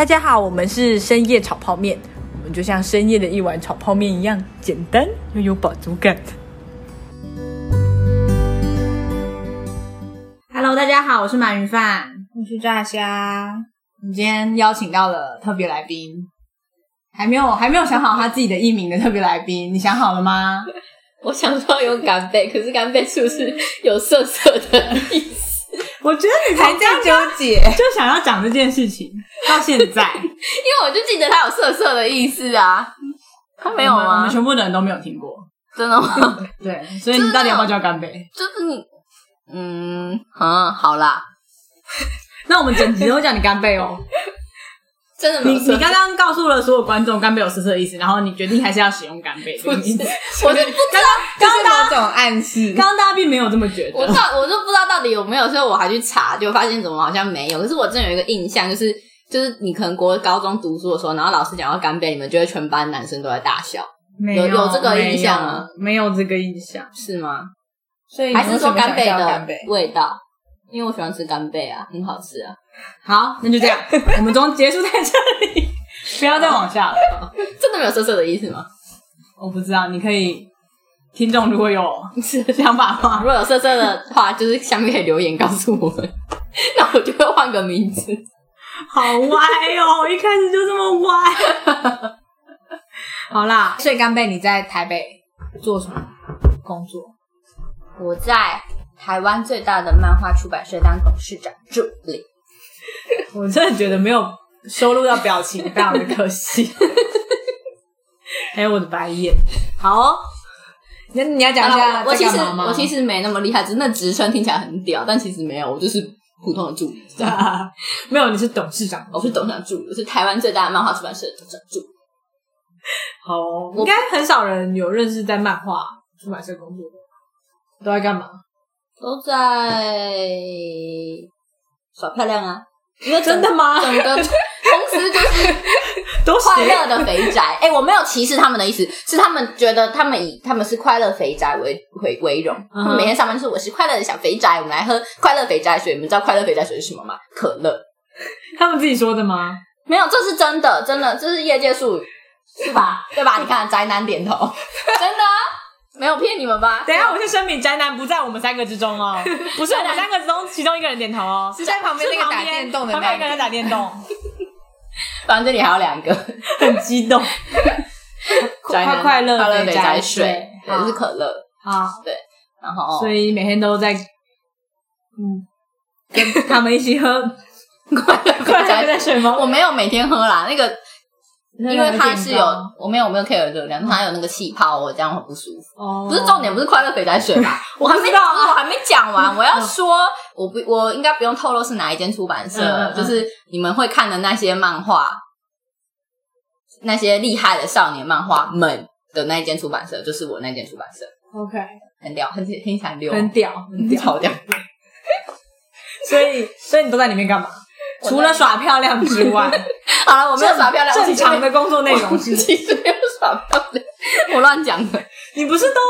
大家好，我们是深夜炒泡面，我们就像深夜的一碗炒泡面一样简单又有饱足感。Hello，大家好，我是鳗鱼饭，我是炸虾。我们今天邀请到了特别来宾，还没有还没有想好他自己的艺名的特别来宾，你想好了吗？我想说有干贝，可是干贝是不是有色色的意思？我觉得你还在纠结，就想要讲这件事情到现在，因为我就记得他有色色的意思啊，他没有吗？我们全部的人都没有听过，真的吗？对，所以你到底要不要叫干杯？就是你，嗯，嗯，好啦，那我们整集都叫你干杯哦。真的，你你刚刚告诉了所有观众干贝有色色的意思，然后你决定还是要使用干贝这个名字，我就不知道，刚刚某种暗示，刚刚大家并没有这么觉得，我到我就不知道到底有没有，所以我还去查，就发现怎么好像没有。可是我真有一个印象，就是就是你可能国高中读书的时候，然后老师讲到干贝，你们觉得全班男生都在大笑，有有这个印象吗？没有这个印象，是吗？所以还是说干贝的味道？因为我喜欢吃干贝啊，很好吃啊。好，那就这样，我们终结束在这里。不要再往下了，真的没有色色的意思吗？我不知道，你可以，听众如果有想法的话，如果有色色的话，就是下面可以留言告诉我们，那我就会换个名字。好歪哦，一开始就这么歪。好啦，所以干贝，你在台北做什么工作？我在台湾最大的漫画出版社当董事长助理。我真的觉得没有。收录到表情非常的可惜，还有我的白眼。好，那你要讲一下我其实我其实没那么厉害，只是那职称听起来很屌，但其实没有，我就是普通的助理。没有，你是董事长，我是董事长助理，是台湾最大的漫画出版社的董事长助理。好，应该很少人有认识在漫画出版社工作的，都在干嘛？都在耍漂亮啊！因为真的吗？整个。公司就是都快乐的肥宅，哎，我没有歧视他们的意思，是他们觉得他们以他们是快乐肥宅为为为荣，他们每天上班就是我是快乐的小肥宅，我们来喝快乐肥宅水。你们知道快乐肥宅水是什么吗？可乐。他们自己说的吗？没有，这是真的，真的，这是业界术语，是吧？对吧？你看宅男点头，真的没有骗你们吧？等一下，我先声明，宅男不在我们三个之中哦，不是我们三个之中其中一个人点头哦，是在旁边那个打电动的，旁边一个人打电动。反正这里还有两个，很激动。快快乐快乐肥宅水，也是可乐啊，对。然后，所以每天都在，嗯，跟他们一起喝快乐快乐肥水吗？我没有每天喝啦，那个。因为它是有，我没有我没有 care 热量，它有那个气泡，我这样很不舒服。哦，不是重点，不是快乐肥宅水吧？我还没，我还没讲完。我要说，我不，我应该不用透露是哪一间出版社，就是你们会看的那些漫画，那些厉害的少年漫画们的那一间出版社，就是我那间出版社。OK，很屌，很听起来很屌，很屌，很屌，超屌。所以，所以你都在里面干嘛？除了耍漂亮之外，好了，我没有耍漂亮。正常的工作内容是其实没有耍漂亮，我乱讲的。你不是都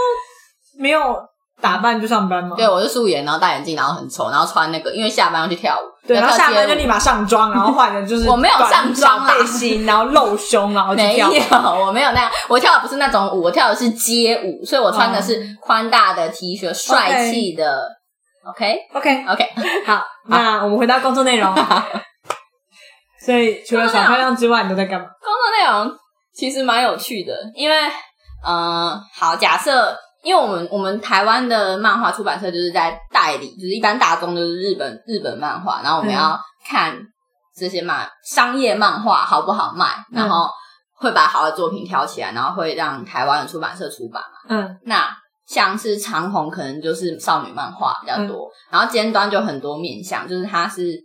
没有打扮就上班吗？对，我是素颜，然后戴眼镜，然后很丑，然后穿那个，因为下班要去跳舞。对，然后下班就立马上妆，然后换的就是我没有上妆背心，然后露胸，然后没有，我没有那样。我跳的不是那种舞，我跳的是街舞，所以我穿的是宽大的 T 恤，帅气的。OK，OK，OK，好，那我们回到工作内容。所以除了耍漂亮之外，你都在干嘛？工作内容其实蛮有趣的，因为，嗯，好，假设，因为我们我们台湾的漫画出版社就是在代理，就是一般大众就是日本日本漫画，然后我们要看这些漫商业漫画好不好卖，然后会把好的作品挑起来，然后会让台湾的出版社出版嘛。嗯，那。像是长虹，可能就是少女漫画比较多，然后尖端就很多面向，就是它是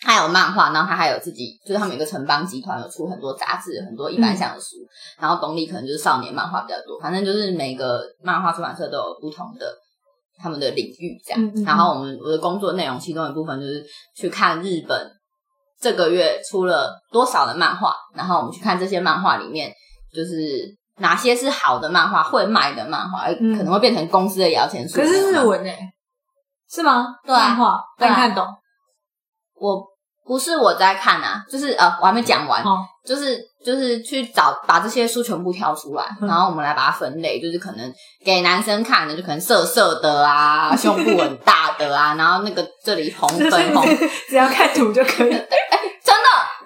它有漫画，然后他还有自己，就是他们有个城邦集团有出很多杂志，很多一般向的书，然后东立可能就是少年漫画比较多，反正就是每个漫画出版社都有不同的他们的领域这样。然后我们我的工作内容其中一部分就是去看日本这个月出了多少的漫画，然后我们去看这些漫画里面就是。哪些是好的漫画会卖的漫画，可能会变成公司的摇钱树。可是日文诶，是吗？对，漫画能看懂。我不是我在看啊，就是呃，我还没讲完，哦就是就是去找把这些书全部挑出来，嗯然后我们来把它分类，就是可能给男生看的，就可能色色的啊，胸部很大的啊，然后那个这里红 粉红，只要看图就可以。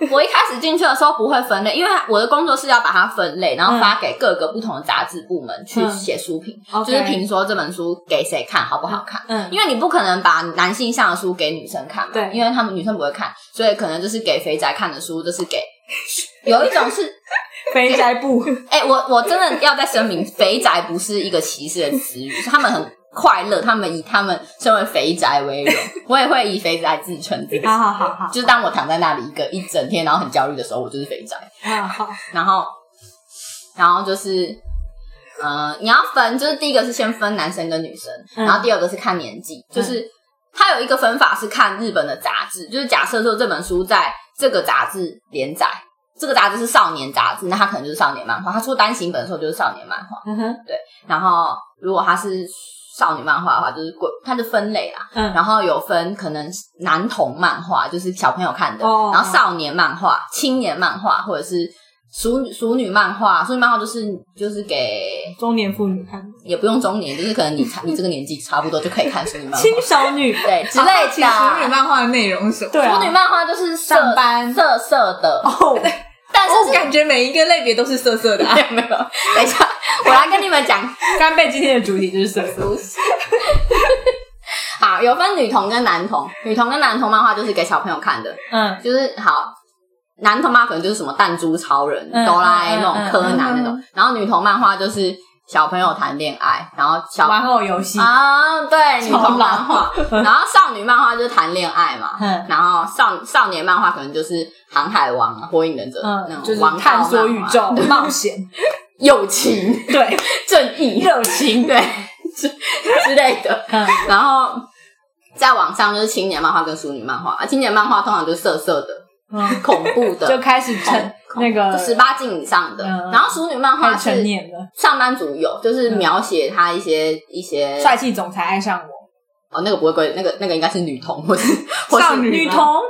我一开始进去的时候不会分类，因为我的工作是要把它分类，然后发给各个不同的杂志部门去嗯。写书评就是评说这本书给谁看好不好看。嗯，因为你不可能把男性向的书给女生看嘛，对。因为他们女生不会看，所以可能就是给肥宅看的书，就是给 有一种是，肥宅部，哎、我我真的要再声明，肥宅不是一个歧视的词语，是他们很快乐，他们以他们身为肥宅为荣，我也会以肥宅自称自己。好好好好，就是当我躺在那里一个一整天，然后很焦虑的时候，我就是肥宅。好好，然后，然后就是，呃，你要分，就是第一个是先分男生跟女生，嗯。然后第二个是看年纪，就是它有一个分法是看日本的杂志，就是假设说这本书在这个杂志连载，这个杂志是少年杂志，那它可能就是少年漫画，它出单行本的时候就是少年漫画，嗯哼，然后如果它是少女漫画的话，就是鬼它是分类啦，嗯，然后有分可能男童漫画，就是小朋友看的，哦然后少年漫画、青年漫画，或者是熟熟女漫画。熟女漫画就是就是给中年妇女看，也不用中年，就是可能你差 你这个年纪差不多就可以看熟女漫画，青少女，对 之类其实熟女。漫画的内容是什么？对啊。熟女漫画就是色上班。色色的，哦，但是感觉每一个类别都是色色的、啊。没。有没有，等一下 我来跟你们讲。干贝今天的主题就是色色，好，有分女童跟男童，女童跟男童漫画就是给小朋友看的，嗯。就是好，男童漫画可能就是什么弹珠超人、嗯哆啦 A 梦、柯南那种。嗯，然后女童漫画就是小朋友谈恋爱，然后小玩偶游戏，啊，对，女童漫画，然后少女漫画就是谈恋爱嘛，嗯然后少少年漫画可能就是航海王啊、火影忍者那嗯，就是探索宇宙、冒险，友情、对，正义、热情，对。之之类的，嗯。然后在网上就是青年漫画跟淑女漫画啊，青年漫画通常就是色色的、嗯，恐怖的，就开始成那个十八禁以上的。嗯然后淑女漫画成是年的，上班族有，就是描写他一些一些帅气总裁爱上我，哦，那个不会归那个那个应该是女童或是或是少女女童。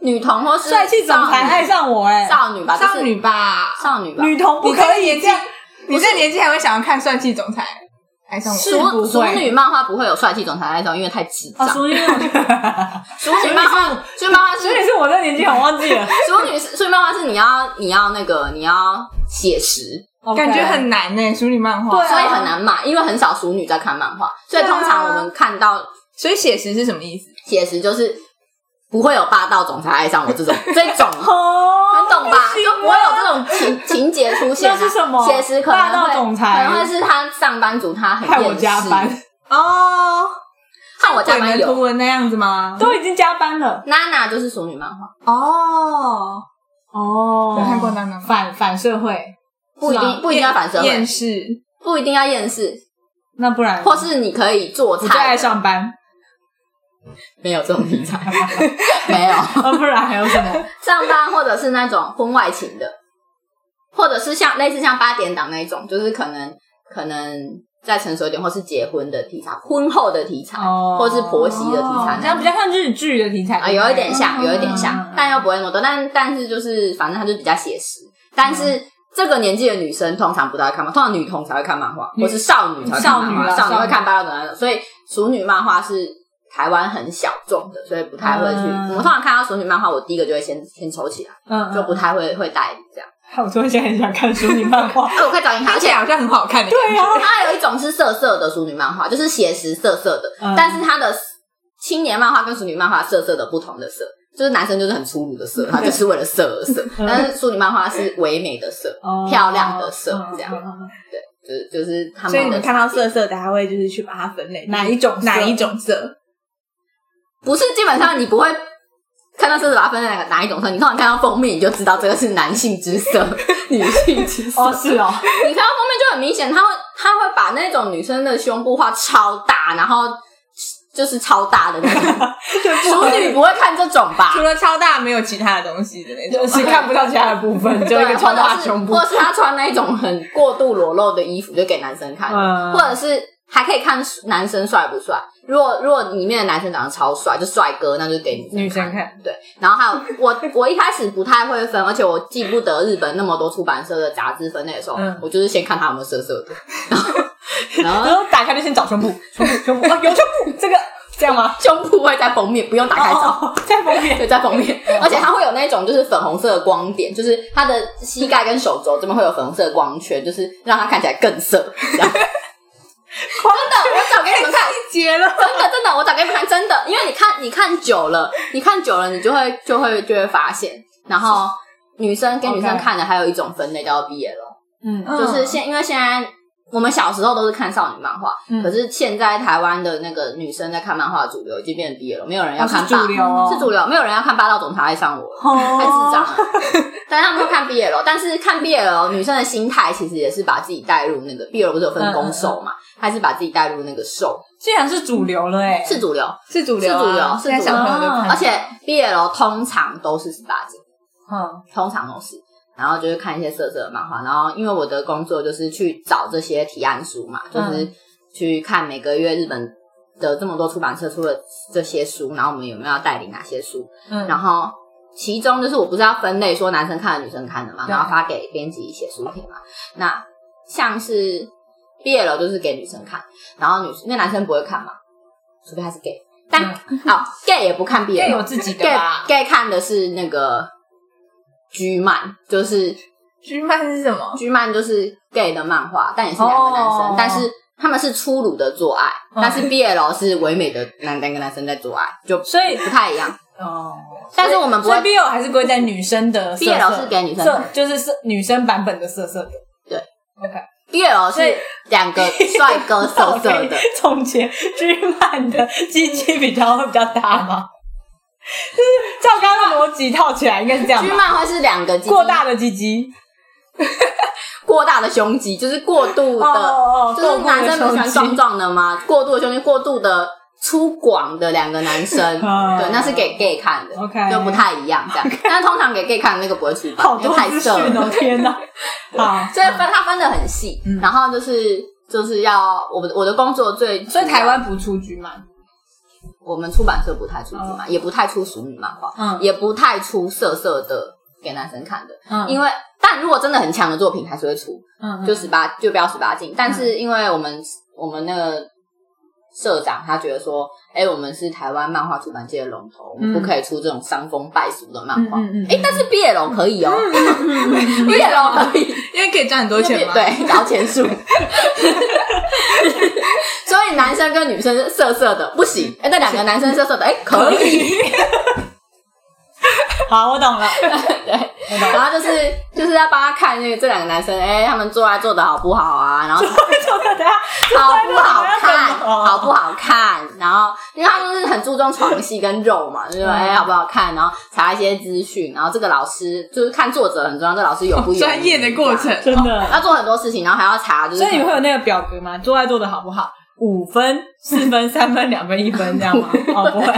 女童或是帅气总裁爱上我，哎，少女吧，少女吧，少女吧。女童不可以这个年纪，你这个年纪还会想要看帅气总裁爱上我？是不淑淑女漫画不会有帅气总裁爱上，因为太智啊，障。淑女，漫画，淑女漫画是所以是我这年纪，我忘记了，淑女淑女漫画是你要你要那个你要写实，感觉很难呢、淑女漫画。所以很难买，因为很少淑女在看漫画，所以通常我们看到所以写实是什么意思？写实就是不会有霸道总裁爱上我这种这种。懂吧？就不会有这种情情节出现、啊。那是什么？写实可能霸道会总裁。可能会是他上班族，他很害我厌世。加班，哦，看我加班有。图文那样子吗？都已经加班了，娜娜就是熟女漫画，哦，哦。有看过娜娜反反社会，不一定不一定要反社会。厌，世。不一定要厌世，那不然或是你可以做我最爱，上班，没有这种题材，没有啊，不然还有什么？上班，或者是那种婚外情的，或者是像类似像八点档那一种，就是可能可能再成熟一点，或是结婚的题材，婚后的题材，哦或是婆媳的题材这样比较像日剧的题材啊，有一点像，有一点嗯像，但又不会那么多。但但是就是，反正它就比较写实。但是这个年纪的女生通常不大会看漫画，通常女童才会看漫画，或是少女才会看漫画，少女啦少女会看八道的那种。所以熟女漫画是台湾很小众的，所以不太会去。嗯。我通常看到熟女漫画，我第一个就会先先抽起来，嗯，就不太会会代理这样。我突然间很想看淑女漫画，哎，我快找银行，而且好像很好看的。对啊，它有一种是色色的淑女漫画，就是写实色色的，嗯。但是它的青年漫画跟淑女漫画色色的不同的色，就是男生就是很粗鲁的色，他就是为了色而色，嗯。但是淑女漫画是唯美的色，哦。漂亮的色嗯这样。嗯嗯。嗯就是就是他们所以你们看到色色的，还会就是去把它分类，哪一种哪一种色？不是基本上你不会。看到色色把它分在哪个哪一种色，你通常看到封面你就知道这个是男性之色、女性之色。哦，是哦，你看到封面就很明显，他会他会把那种女生的胸部画超大，然后就是超大的那种。淑女不会看这种吧除？了超大，没有其他的东西的那种。就是看不到其他的部分，就一个对，超大胸部或，者是他穿那种很过度裸露的衣服，就给男生看，嗯或者是还可以看男生帅不帅。如果如果里面的男生长得超帅，就帅哥，那就给女生看。对，然后还有我 我一开始不太会分，而且我记不得日本那么多出版社的杂志分类的时候，嗯我就是先看他有没有色色的，然后然然后后打开就先找胸部，胸部，胸部，啊，有胸部，这个这样吗？胸部会在封面，不用打开找。哦，在封面。对，在封面，而且它会有那种就是粉红色的光点，就是它的膝盖跟手肘这边会有粉红色的光圈，就是让它看起来更色。这样 真的，我找给你们看，结了，真的真的，我找给你们看，真的，因为你看你看久了，你看久了，你就会就会就会发现，然后女生跟女生看的还有一种分类叫做 BL，嗯嗯。就是现因为现在我们小时候都是看少女漫画，嗯可是现在台湾的那个女生在看漫画的主流已经变成 BL，没有人要看霸主流哦是主流，没有人要看霸道总裁爱上我了。太智障了。但是他们会看 BL，但是看 BL 女生的心态其实也是把自己带入那个 BL 不是有分攻受嘛，还是把自己带入那个受竟然是主流了哎，是主流，是主流啊，是主流是现在小朋友都看，而且 BL 通常都是十八禁，嗯通常都是。然后就是看一些色色的漫画，然后因为我的工作就是去找这些提案书嘛，就是去看每个月日本的这么多出版社出了这些书，然后我们有没有要带领哪些书，嗯，然后其中就是我不是要分类说男生看的、女生看的嘛，然后发给编辑写书评嘛。那像是 BL 就是给女生看，然后女那男生不会看嘛，除非他是 gay。但好、gay 也不看 BL，gay 有自己的 gay, gay 看的是那个 G 漫，就是居漫是什么？G 漫就是 gay 的漫画，但也是两个男生，哦但是他们是粗鲁的做爱，嗯但是 BL 是唯美的男两个男生在做爱，就所以不太一样。哦，但是我们不会 BL 还是归在女生的色色 BL 是给女生色，就是是女生版本的色色的。对，OK，BL 是两个帅哥色色的，总结 G 漫的鸡鸡比较会比较大吗？就 是照刚刚的逻辑套起来，应该是这样吧。居漫会是两个鸡鸡。过大的鸡鸡，过大的胸肌，就是过度的，哦哦就是男生不喜欢壮壮，的吗？过度的胸肌，过度的粗犷的两个男生，嗯对，那是给 gay 看的 OK 就不太一样这样。但是通常给 gay 看的那个不会出版，好因为多太色了。天哪！好，所以分它分的很细，嗯。然后就是就是要我们我的工作最，所以台湾不出 G 漫，我们出版社不太出剧嘛，也不太出熟女漫画，嗯。也不太出色色的给男生看的，嗯。因为但如果真的很强的作品还是会出，嗯就十八就不要十八禁，但是因为我们我们那个社长他觉得说，哎、我们是台湾漫画出版界的龙头，我们不可以出这种伤风败俗的漫画，哎、嗯嗯嗯但是 BL 可以哦、BL 可以。因为可以赚很多钱嘛。，对，摇钱树。所以男生跟女生色色的不行，哎、那两个男生色色的，哎、可以。好，我懂了，对，我懂了。然后就是就是要帮他看那个这两个男生，哎、他们做爱做的好不好啊？然后 好不好看，哦好不好看？然后因为他们是很注重床戏跟肉嘛，就是嗯哎、好不好看？然后查一些资讯，然后这个老师就是看作者很重要，这個老师有不有专业的过程，真的。要做很多事情，然后还要查，就是所以你会有那个表格吗？做爱做的好不好？五分、四分、三分、两分、一分这样吗？哦，不会。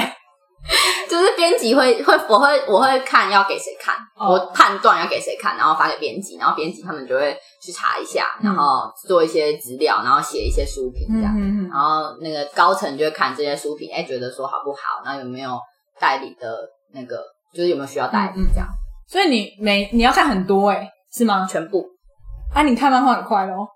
就是编辑会会我会我会看要给谁看，哦我判断要给谁看，然后发给编辑，然后编辑他们就会去查一下，然后做一些资料，然后写一些书评这样，然后那个高层就会看这些书评，哎，觉得说好不好，然后有没有代理的那个，就是有没有需要代理嗯嗯这样，所以你每你要看很多哎、是吗？全部啊，你看漫画很快咯。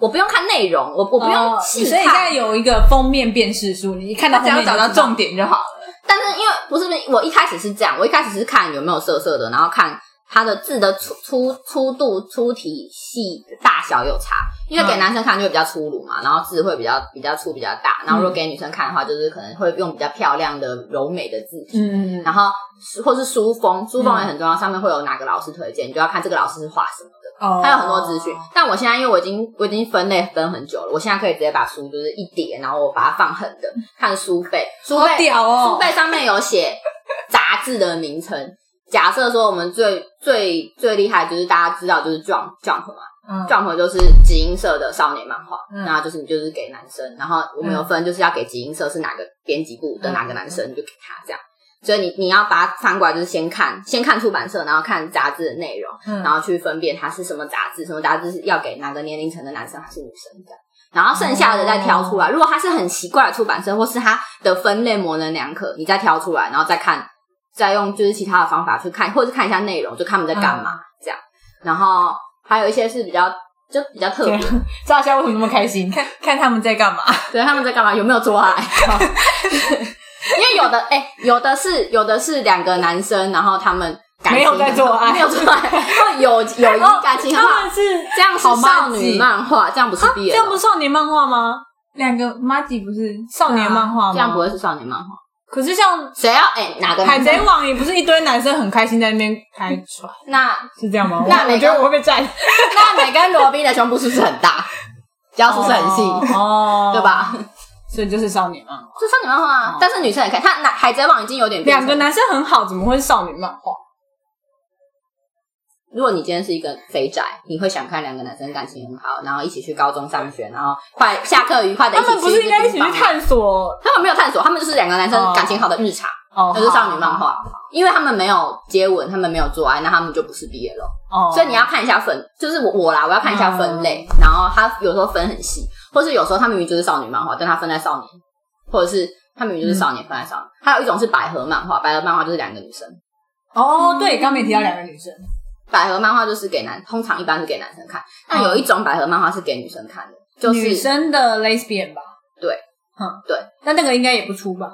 我不用看内容，我我不用哦细所以现在，有一个封面辨识书，你一看到只要找到重点就好了。但是因为不是我一开始是这样，我一开始是看有没有色色的，然后看它的字的粗粗粗度、粗体细大小有差，因为给嗯男生看就会比较粗鲁嘛，然后字会比较比较粗比较大，然后如果给女生看的话，就是可能会用比较漂亮的柔美的字体。然后或是书风，书风也很重要，上面会有哪个老师推荐，你就要看这个老师是画什么的。哦。它有很多资讯，但我现在因为我已经我已经分类分很久了，我现在可以直接把书就是一叠，然后我把它放横的，看书背，书好背书背上面有写杂志的名称。假设说我们最最最厉害就是大家知道就是 Jump Jump 嘛。嗯，Jump 就是集英社的少年漫画，嗯。那就是你就是给男生，然后我们有分就是要给集英社是哪个编辑部的嗯。哪个男生你就给他这样。所以你你要把它翻过来，就是先看先看出版社，然后看杂志的内容，嗯然后去分辨它是什么杂志，什么杂志是要给哪个年龄层的男生还是女生的。然后剩下的再挑出来。如果它是很奇怪的出版社，或是它的分类模棱两可，你再挑出来，然后再看，再用就是其他的方法去看，或者是看一下内容，就看他们在干嘛、这样。然后还有一些是比较就比较特别，赵夏为什么那么开心？看看他们在干嘛？对，他们在干嘛？有没有做爱？因为有的哎、有的是有的是两个男生，然后他们感情没有在做爱没有做爱，或 有友谊感情很好他们，是这样是少女漫画，这样不是毕业这样不是少年漫画吗？两个妈吉不是少年漫画吗？这样不会是少年漫画。可是像谁要哎、哪个海贼王也不是一堆男生很开心在那边开船，那是这样吗？那我我觉得我会被占，那美跟罗宾的胸部是不是很大？腰是不是很细？哦，对？吧？所以就是少女漫画。是少女漫画啊，但是女生也看。他男海贼王已经有点变成两个男生很好，怎么会是少女漫画？如果你今天是一个肥宅，你会想看两个男生感情很好，然后一起去高中上学，然后快下课愉快的一起他们不是应该一起去探？索？他们没有探索，他们就是两个男生哦感情好的日常，哦那就是少女漫画。因为他们没有接吻，他们没有做爱，那他们就不是毕业了。哦，所以你要看一下分，就是我我啦，我要看一下分类，然后他有时候分很细，或是有时候它明明就是少女漫画，但它分在少年，或者是它明明就是少年分在少年。还有一种是百合漫画，百合漫画就是两个女生，哦，对，刚没提到两个女生，百合漫画就是给男，通常一般是给男生看，但有一种百合漫画是给女生看的，就是女生的 lesbian 吧？对，嗯，对，但那个应该也不出吧？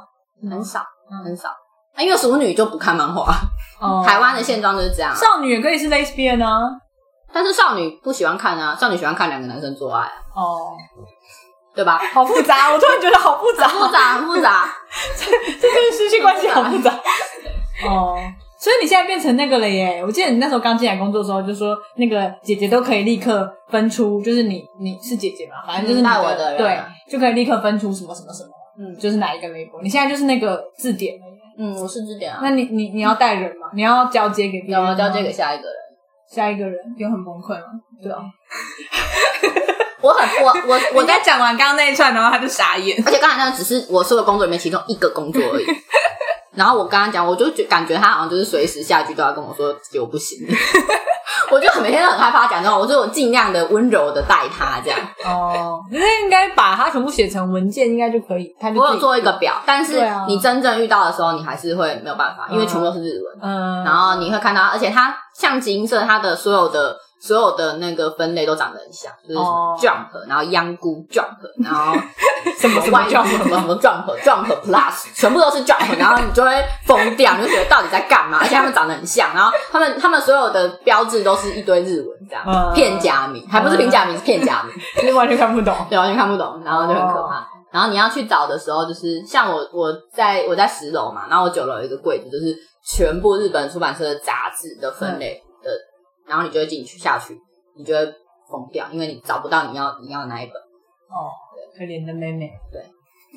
很少嗯很少。啊因为熟女就不看漫画，哦台湾的现状就是这样啊。少女也可以是 lesbian 啊。但是少女不喜欢看啊，少女喜欢看两个男生做爱啊，哦，对吧？好复杂，我突然觉得好复杂，复杂很复杂，这这跟失去关系好复杂。哦，所以你现在变成那个了耶！我记得你那时候刚进来工作的时候，就说那个姐姐都可以立刻分出，就是你你是姐姐嘛，反正就是你嗯带我的人对，就可以立刻分出什么什么什么，嗯就是哪一个 label。你现在就是那个字典了耶。嗯，我是字典啊，那你你你要带人吗？你要交接给别人吗？有交接给下一个人。下一个人？有很崩溃吗？对啊，我很我我 我我在，讲完刚刚那一串，然后他就傻眼。而且刚才那只是我说的工作里面其中一个工作而已。然后我刚刚讲，我就觉感觉他好像就是随时下句都要跟我说姐我不行，我就每天都很害怕讲这种，我就尽量的温柔的带他这样。哦，可是应该把它全部写成文件，应该就可以。他就我有做一个表，但是你真正遇到的时候，你还是会没有办法，因为全部都是日文。嗯，然后你会看到，而且它像集英社，它的所有的所有的那个分类都长得很像，就是 jump，、然后央菇 jump，然后 什么什么外 jump 什么什么 jump jump plus，全部都是 jump，然后你就会疯掉，你就觉得到底在干嘛？而且他们长得很像，然后他们他们所有的标志都是一堆日文这样，嗯片假名还不是平假名，是片假名。你完全看不懂。对，完全看不懂，然后就很可怕。然后你要去找的时候，就是像我我在我在十楼嘛，然后我九楼有一个柜子，就是全部日本出版社的杂志的分类的，然后你就会进去下去，你就会疯掉，因为你找不到你要你要的那一本。哦，可怜的妹妹。对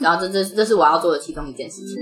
然后这这这是我要做的其中一件事情。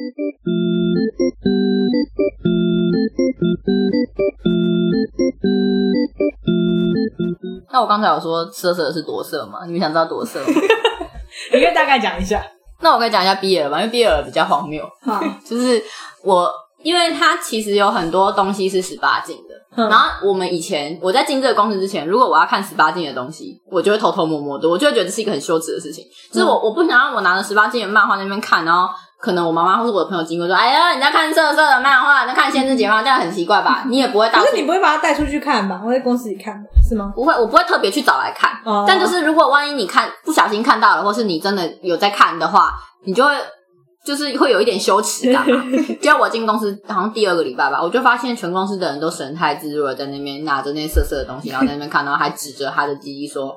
那我刚才有说色色是多色吗？你们想知道多色吗？你可以大概讲一下。那我可以讲一下 BL 吧，因为 BL 比较荒谬。好，就是我，因为它其实有很多东西是十八禁的。嗯然后我们以前我在进这个公司之前，如果我要看十八禁的东西，我就会偷偷摸摸的，我就会觉得这是一个很羞耻的事情。就是我我不想让我拿着十八禁的漫画在那边看，然后可能我妈妈或是我的朋友经过说：“哎呀，你在看色色的漫画，你在看限制级吗，这样很奇怪吧？”你也不会到可是你不会把它带出去看吧？会在公司里看？是吗？不会，我不会特别去找来看。哦但就是如果万一你看不小心看到了，或是你真的有在看的话，你就会就是会有一点羞耻感嘛。就我进公司好像第二个礼拜吧，我就发现全公司的人都神态自若的在那边拿着那些色色的东西，然后在那边看，然后还指着他的鸡鸡说：“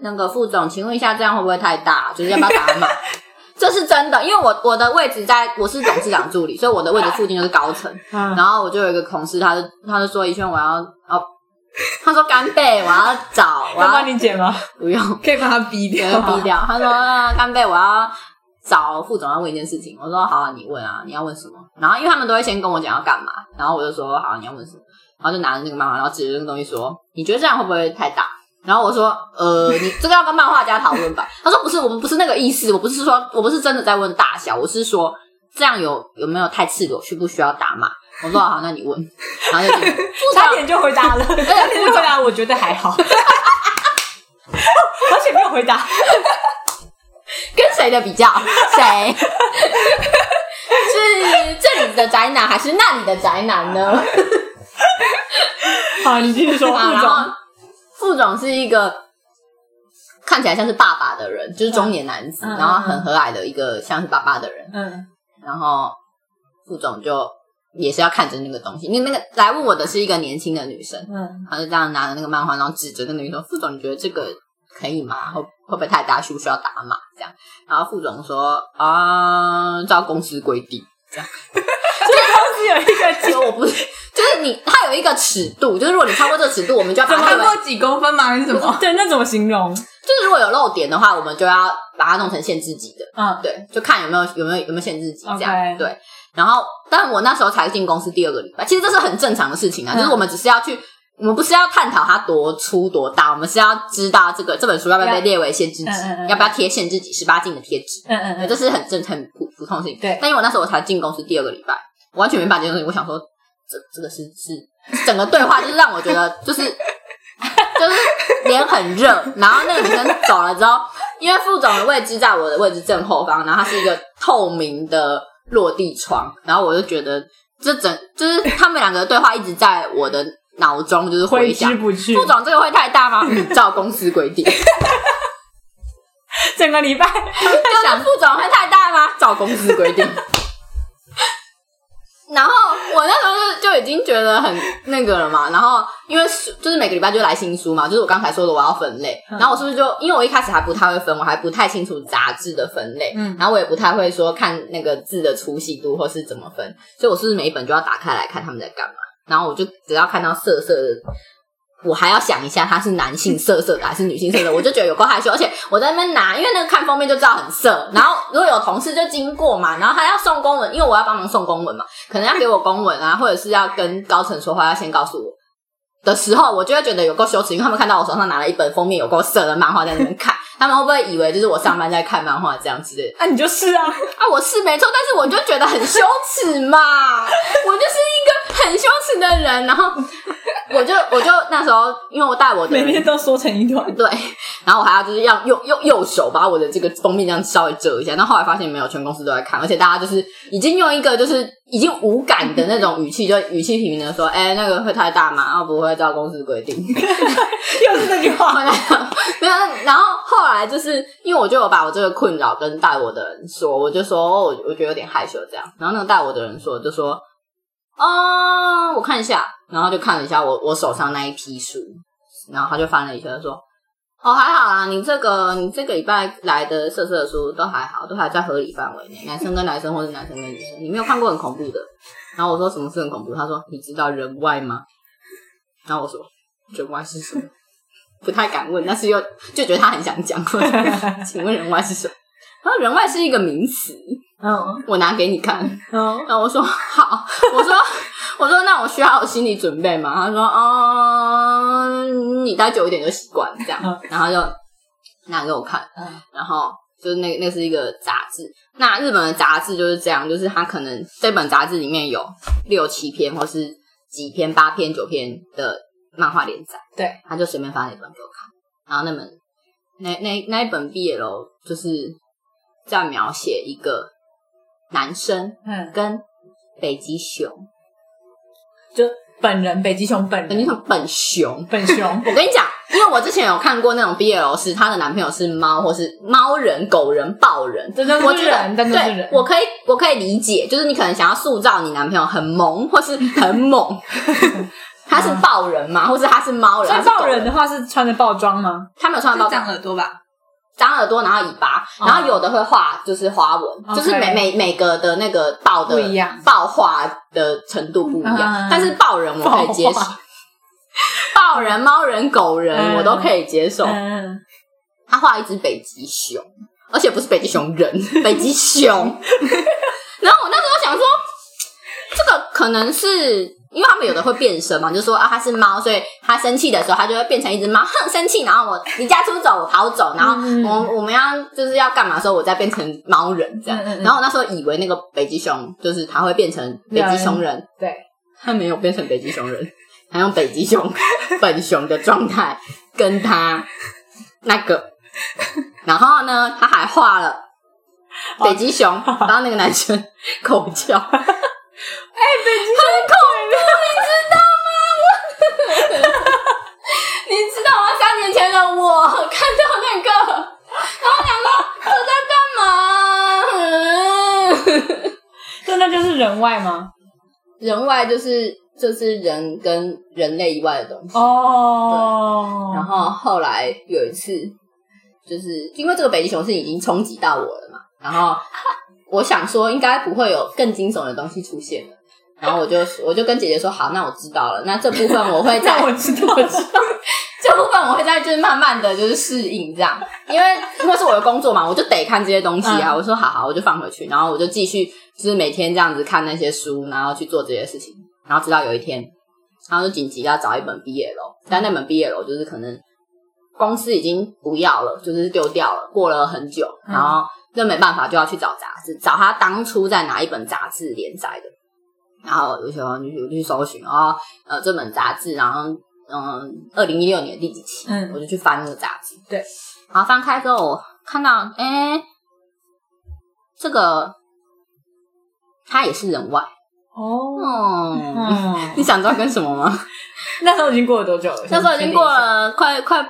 那个副总，请问一下，这样会不会太大？就是要不要打码？” 这是真的，因为我我的位置在我是董事长助理，所以我的位置附近就是高层。嗯，然后我就有一个同事，他就他就说：“一轩，我要哦，他说干贝，我要找，我要要帮你剪吗？不用，可以把他逼掉。逼掉。他说啊干贝，我要找副总要问一件事情。我说好啊，你问啊，你要问什么？然后因为他们都会先跟我讲要干嘛，然后我就说好、啊，你要问什么？然后就拿着那个漫画，然后指着那个东西说，你觉得这样会不会太大？然后我说，呃，你这个要跟漫画家讨论吧。他说不是，我们不是那个意思，我不是说我不是真的在问大小，我是说这样有有没有太赤裸，需不需要打码？我说好，那你问，然后就差点就回答了，差点就回答，我觉得还好，而且没有回答。跟谁的比较？谁？是这里的宅男还是那里的宅男呢？好，你继续说，啊，副总。然后副总是一个看起来像是爸爸的人，就是中年男子，然后很和蔼的一个像是爸爸的人。嗯然后副总就也是要看着那个东西，因为那个来问我的是一个年轻的女生，嗯，他就这样拿着那个漫画，然后指着那个女生说：“副总，你觉得这个可以吗？会会不会太大？需不需要打码？”这样，然后副总说：“啊，照公司规定这样。就。”是有一个其实我不是，就是你，它有一个尺度，就是如果你超过这个尺度，我们就要把它超过几公分吗？还是什么？对，那怎么形容？就是如果有漏点的话，我们就要把它弄成限制级的，嗯，对，就看有没有有没有有没有限制级这样对。然后，但我那时候才进公司第二个礼拜，其实这是很正常的事情啊，嗯就是我们只是要去，我们不是要探讨它多粗多大，我们是要知道这个这本书要不要被列为限制级，嗯嗯嗯要不要贴限制级十八禁的贴纸，嗯嗯这是很正很普普通性。对但因为我那时候我才进公司第二个礼拜，我完全没办法接受这个东西。我想说，这这个是 是整个对话，就是让我觉得就是就是脸很热。然后那个女生走了之后，因为副总的位置在我的位置正后方，然后它是一个透明的落地窗，然后我就觉得这整就是他们两个的对话一直在我的脑中就是回挥响之。不去。副总，这个会太大吗？嗯 照公司规定。整个礼拜就想副总会太大吗？照公司规定。然后我那时候就就已经觉得很那个了嘛，然后因为书就是每个礼拜就来新书嘛，就是我刚才说的我要分类，嗯然后我是不是就因为我一开始还不太会分，我还不太清楚杂志的分类，嗯然后我也不太会说看那个字的粗细度或是怎么分，所以我是不是每一本就要打开来看他们在干嘛，然后我就只要看到色色的。我还要想一下他是男性色色的还是女性色的，我就觉得有够害羞，而且我在那边拿，因为那个看封面就知道很色。然后如果有同事就经过嘛，然后他要送公文，因为我要帮忙送公文嘛，可能要给我公文啊，或者是要跟高层说话，要先告诉我的时候，我就会觉得有够羞耻，因为他们看到我手上拿了一本封面有够色的漫画在那边看，他们会不会以为就是我上班在看漫画这样之类的？啊，你就是啊，啊，我是没错，但是我就觉得很羞耻嘛，我就是一个很羞耻的人，然后 我就我就那时候，因为我带我的人每天都缩成一团。对，然后我还要就是要用用右手把我的这个封面这样稍微遮一下。但后来发现没有，全公司都在看，而且大家就是已经用一个就是已经无感的那种语气，就语气平平的说：“哎、那个会太大吗？啊，不会照公司规定。”又是那句话，没有，然后后来就是因为我就有把我这个困扰跟带我的人说，我就说哦我我觉得有点害羞这样。然后那个带我的人说，就说哦，我看一下，然后就看了一下我我手上那一批书，然后他就翻了一下，他说哦还好啦，你这个你这个礼拜来的色色的书都还好，都还在合理范围内，男生跟男生或者男生跟女生，你没有看过很恐怖的。然后我说什么是很恐怖？他说你知道人外吗？然后我说人外是什么？不太敢问，但是又就觉得他很想讲。请问人外是什么？然后人外是一个名词，嗯我拿给你看。嗯，然后我说好，我说 我说那我需要有心理准备吗？他说嗯，你待久一点就习惯这样 嗯。然后就拿给我看，嗯然后就是那那是一个杂志。那日本的杂志就是这样，就是他可能这本杂志里面有六七篇或是几篇、八篇、九篇的漫画连载。对，他就随便发了一本给我看，然后那本那那那一本 BL 就是在描写一个男生嗯，跟北极熊，就本人北极熊本人，北极熊本熊。本熊，我跟你讲，因为我之前有看过那种 BL，是她的男朋友是猫，或是猫人、狗人、豹人，真的我觉得是人，真的是对人，，我可以，我可以理解，就是你可能想要塑造你男朋友很萌，或是很猛，他是豹人嘛，或是他是猫人，所以他是豹人的话是穿着豹装吗？他没有穿到是长耳朵吧？长耳朵，然后尾巴，然后有的会画就是花纹，就是每每每个的那个豹的不一样。豹画的程度不一样，嗯。但是豹人我可以接受。豹 人、猫人、狗人、嗯。我都可以接受。嗯，他画一只北极熊，而且不是北极熊人，北极熊。然后我那时候想说，这个可能是因为他们有的会变身嘛，就说啊，它是猫，所以它生气的时候，它就会变成一只猫，哼，生气，然后我离家出走，我跑走，然后嗯我我们要就是要干嘛的时候，我再变成猫人这样。然后我那时候以为那个北极熊就是它会变成北极熊人，对，他没有变成北极熊人，他用北极熊本熊的状态跟他那个，然后呢，他还画了北极熊，然后那个男生 口叫，哎，北极熊很恐你知道吗？我，你知道吗三年前的我看到那个，然后想说这在干嘛？怖，这那就是人外吗？人外就是就是人跟人类以外的东西。哦，然后后来有一次，就是因为这个北极熊是已经冲击到我了嘛，然后我想说应该不会有更惊悚的东西出现了，然后我就我就跟姐姐说好，那我知道了，那这部分我会在 我知道，我知道，这部分我会在就是慢慢的就是适应这样，因为因为是我的工作嘛，我就得看这些东西啊。嗯我说好好，我就放回去，然后我就继续就是每天这样子看那些书，然后去做这些事情，然后直到有一天，然后就紧急要找一本毕业了但那本毕业了就是可能公司已经不要了，就是丢掉了，过了很久，嗯然后那没办法就要去找杂志，找他当初在哪一本杂志连载的。然后我就去我就去搜寻，然后呃这本杂志，然后嗯二零一六年的第几期，嗯。我就去翻那个杂志，对，然后翻开之后我看到，哎，这个他也是人外，哦，嗯，嗯，你想知道跟什么吗？那时候已经过了多久了？那时候已经过了快快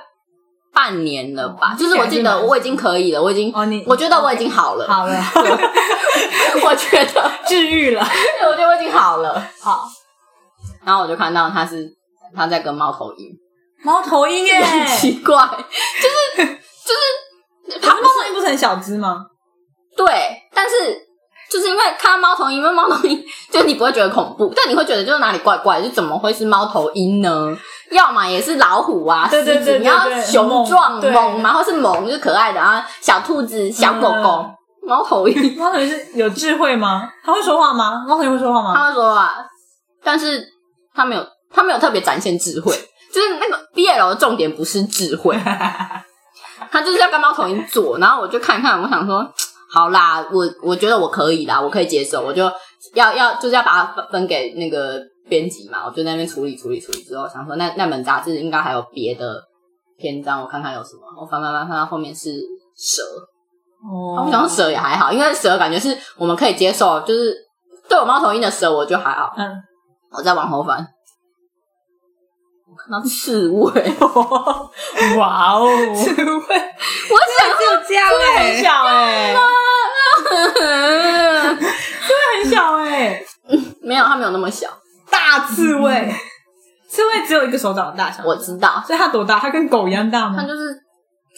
半年了吧，就是我记得我已经可以了，我已经，哦，你我觉得我已经好了，好了，我觉得，治愈了，我觉得我已经好了，好，然后我就看到他是他在跟猫头鹰。猫头鹰耶，很奇怪，就是就是 他猫头鹰不是很小只吗？对，但是就是因为看到猫头鹰，因为猫头鹰就你不会觉得恐怖，但你会觉得就是哪里怪怪，就怎么会是猫头鹰呢？要么也是老虎啊，对对狮子对对你要雄壮猛对。猛，然后是猛就是可爱的，然后小兔子、小狗狗、猫头鹰，猫头鹰是有智慧吗？它会说话吗？猫头鹰会说话吗？它会说话，但是它没有，它没有特别展现智慧，就是那个 BL 的重点不是智慧，它就是要跟猫头鹰做，然后我就看看，我想说，好啦，我我觉得我可以啦，我可以接受，我就要要就是要把它分分给那个编辑嘛，我就在那边处理处理处理之后，想说那那本杂志应该还有别的篇章，我看看有什么，我翻翻翻翻到后面是蛇，哦。我想说蛇也还好，因为蛇感觉是我们可以接受，就是对我猫头鹰的蛇我就还好，嗯，我再往后翻，我看到刺猬，哇哦，刺猬，我想就这样很哎，小哎，说很小哎，没有，它没有那么小，大刺猬，刺猬只有一个手掌的大小，我知道，所以它多大？它跟狗一样大吗？它就是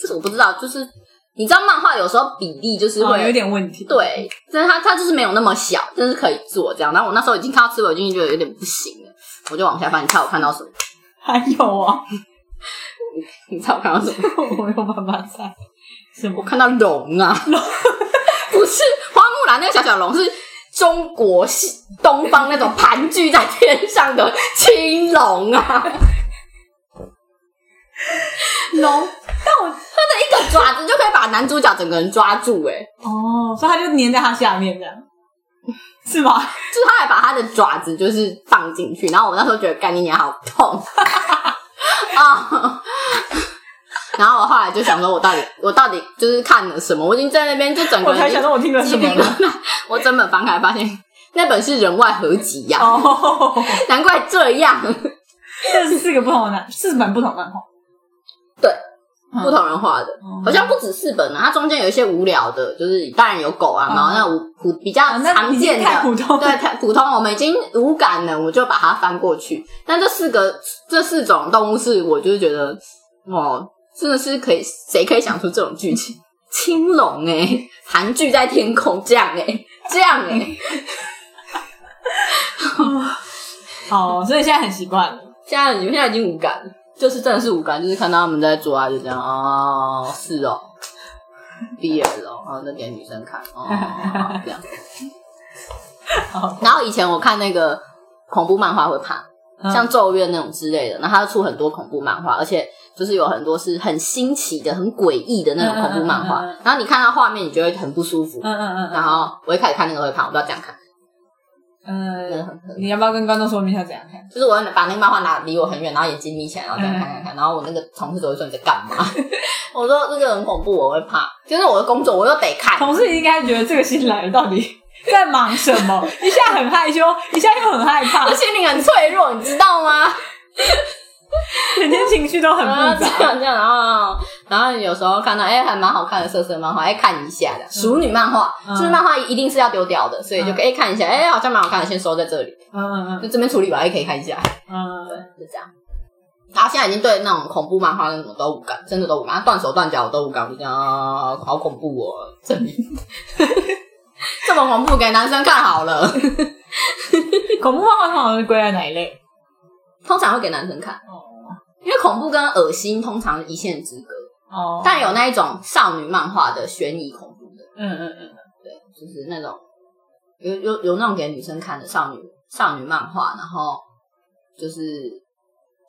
就是我不知道，就是你知道漫画有时候比例就是会、哦有一点问题，对，但是它它就是没有那么小，但是可以做这样。然后我那时候已经看到刺猬，我已经觉得有点不行了，我就往下翻，你猜我看到什么？还有啊，你猜我看到什么？我没有办法猜。什么？我看到龙啊，不是花木兰那个小小龙，是中国西东方那种盘踞在天上的青龙啊，龙，但我一个爪子就可以把男主角整个人抓住、欸，哦，所以他就粘在他下面这样，是吗？就是他还把他的爪子就是放进去，然后我那时候觉得干你娘好痛啊！然后我后来就想说，我到底我到底就是看了什么？我已经在那边就整个我才想到我听了什么了。我整本翻开发现那本是人外合集呀、哦，难怪这样，这是四个不同的男，四本不同漫画，对，嗯不同人画的，哦。好像不止四本呢、它中间有一些无聊的，就是当然有狗啊，哦然后那无普比较常见的，太普通对，太普通，我们已经无感了，我就把它翻过去。但这四个这四种动物是，我就是觉得，哦，真的是可以，谁可以想出这种剧情？青龙哎，盘踞在天空这样哎、这样哎、哦，所以现在很习惯了。现在你们现在已经无感了，就是真的是无感，就是看到他们在做啊就这样哦，是哦，BL 哦，然后再给女生看哦，这样。然后以前我看那个恐怖漫画会怕，嗯像《咒怨》那种之类的，然后他出很多恐怖漫画，而且就是有很多是很新奇的、很诡异的那种恐怖漫画。然后你看到画面，你就会很不舒服。嗯嗯嗯然后我一开始看那个会怕，我不知道这样看，嗯，你要不要跟观众说明一下怎样看？就是我会把那个漫画拿离我很远，然后眼睛眯起来，然后这样看看看，然后我那个同事都会说你在干嘛？我说这个很恐怖，我会怕。就是我的工作，我又得看。同事应该觉得这个新来的到底在忙什么？一下很害羞，一下又很害怕我，心灵很脆弱，你知道吗？每天情绪都很复杂。这。样这样，然后然后有时候看到哎、还蛮好看的色色漫画，哎、看一下的熟女漫画，嗯。就是漫画一定是要丢掉的，所以就可以、哎看一下，哎、好像蛮好看的，先收在这里，嗯嗯嗯。就这边处理完也可以看一下，嗯对，嗯，就这样。然后现在已经对那种恐怖漫画那种都无感，真的都无感，断手断脚我都无感，我就这样啊，好恐怖哦，这里 这么恐怖，给男生看好了，恐怖漫画通常是归在哪一类？通常会给男生看，哦。因为恐怖跟恶心通常一线之隔，哦，但有那一种少女漫画的悬疑恐怖的。嗯嗯嗯，对，就是那种有有有那种给女生看的少女少女漫画，然后就是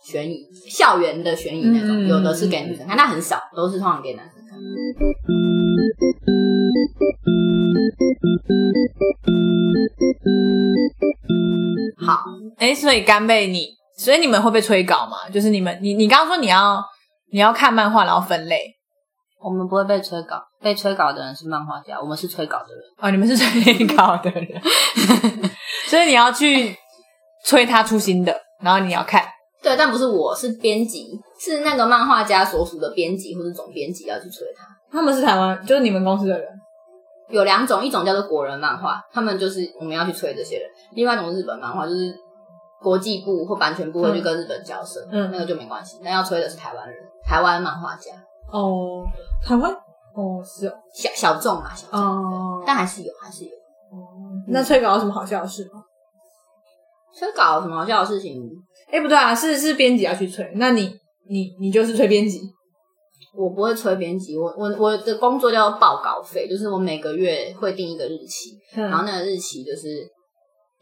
悬疑校园的悬疑那种，嗯有的是给女生看，但很少，都是通常给男生看。好，哎，所以干贝你，所以你们会被催稿吗？就是你们，你你刚刚说你要你要看漫画，然后分类我们不会被催稿，被催稿的人是漫画家，我们是催稿的人。哦，你们是催稿的人，所以你要去催他出新的，然后你要看。对，但不是我，是编辑，是那个漫画家所属的编辑或者总编辑要去催他。他们是台湾，就是你们公司的人。有两种，一种叫做国人漫画，他们就是我们要去催这些人；另外一种日本漫画，就是国际部或版权部会去跟日本交涉，嗯那个就没关系。但要催的是台湾人，台湾漫画家，哦，台湾哦是哦，小小众啊，小众，哦，但还是有，还是有。哦那催稿有什么好笑的事吗？催稿有什么好笑的事情？哎，不对啊，是是编辑要去催，那你你你就是催编辑。我不会催编辑，我我我的工作叫报稿费，就是我每个月会定一个日期，然后嗯那个日期就是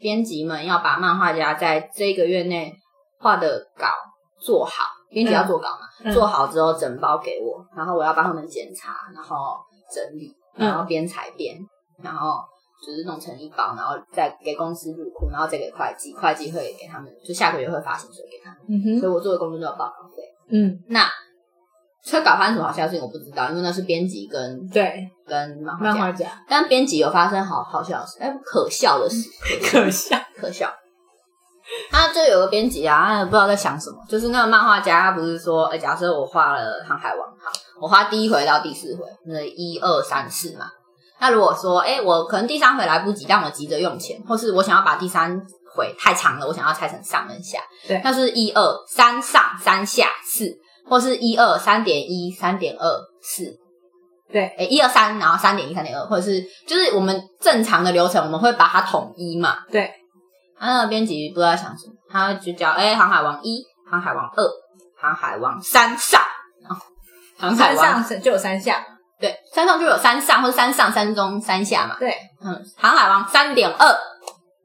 编辑们要把漫画家在这个月内画的稿做好，编辑要做稿嘛，嗯。做好之后整包给我，然后我要帮他们检查，然后整理，嗯。然后编裁编，然后就是弄成一包，然后再给公司入库，然后再给会计，会计会给他们，就下个月会发薪水给他们，所以我做的工作叫报稿费。嗯，那催稿发生什么好笑的事情我不知道，因为那是编辑跟对，跟漫画家漫画家但编辑有发生好好笑的事，哎，可笑的事，可笑。可笑。他就有个编辑啊，他也不知道在想什么。就是那个漫画家，他不是说，哎，假设我画了《航海王》，好，我画第一回到第四回，那一二三四嘛。那如果说，哎，我可能第三回来不及，但我急着用钱，或是我想要把第三回太长了，我想要拆成上跟下，对那是一二三上三下四，或是一二三点一三点二四，对，诶，一二三，然后三点一、三点二，或者是就是我们正常的流程，我们会把它统一嘛。对，他那个编辑不知道想什么，他就叫诶，航海王一、航海王二、航海王三上，然后航海山王上就有三下。对山上就有三上或者三上、三中、三下嘛。对，嗯，航海王三点二。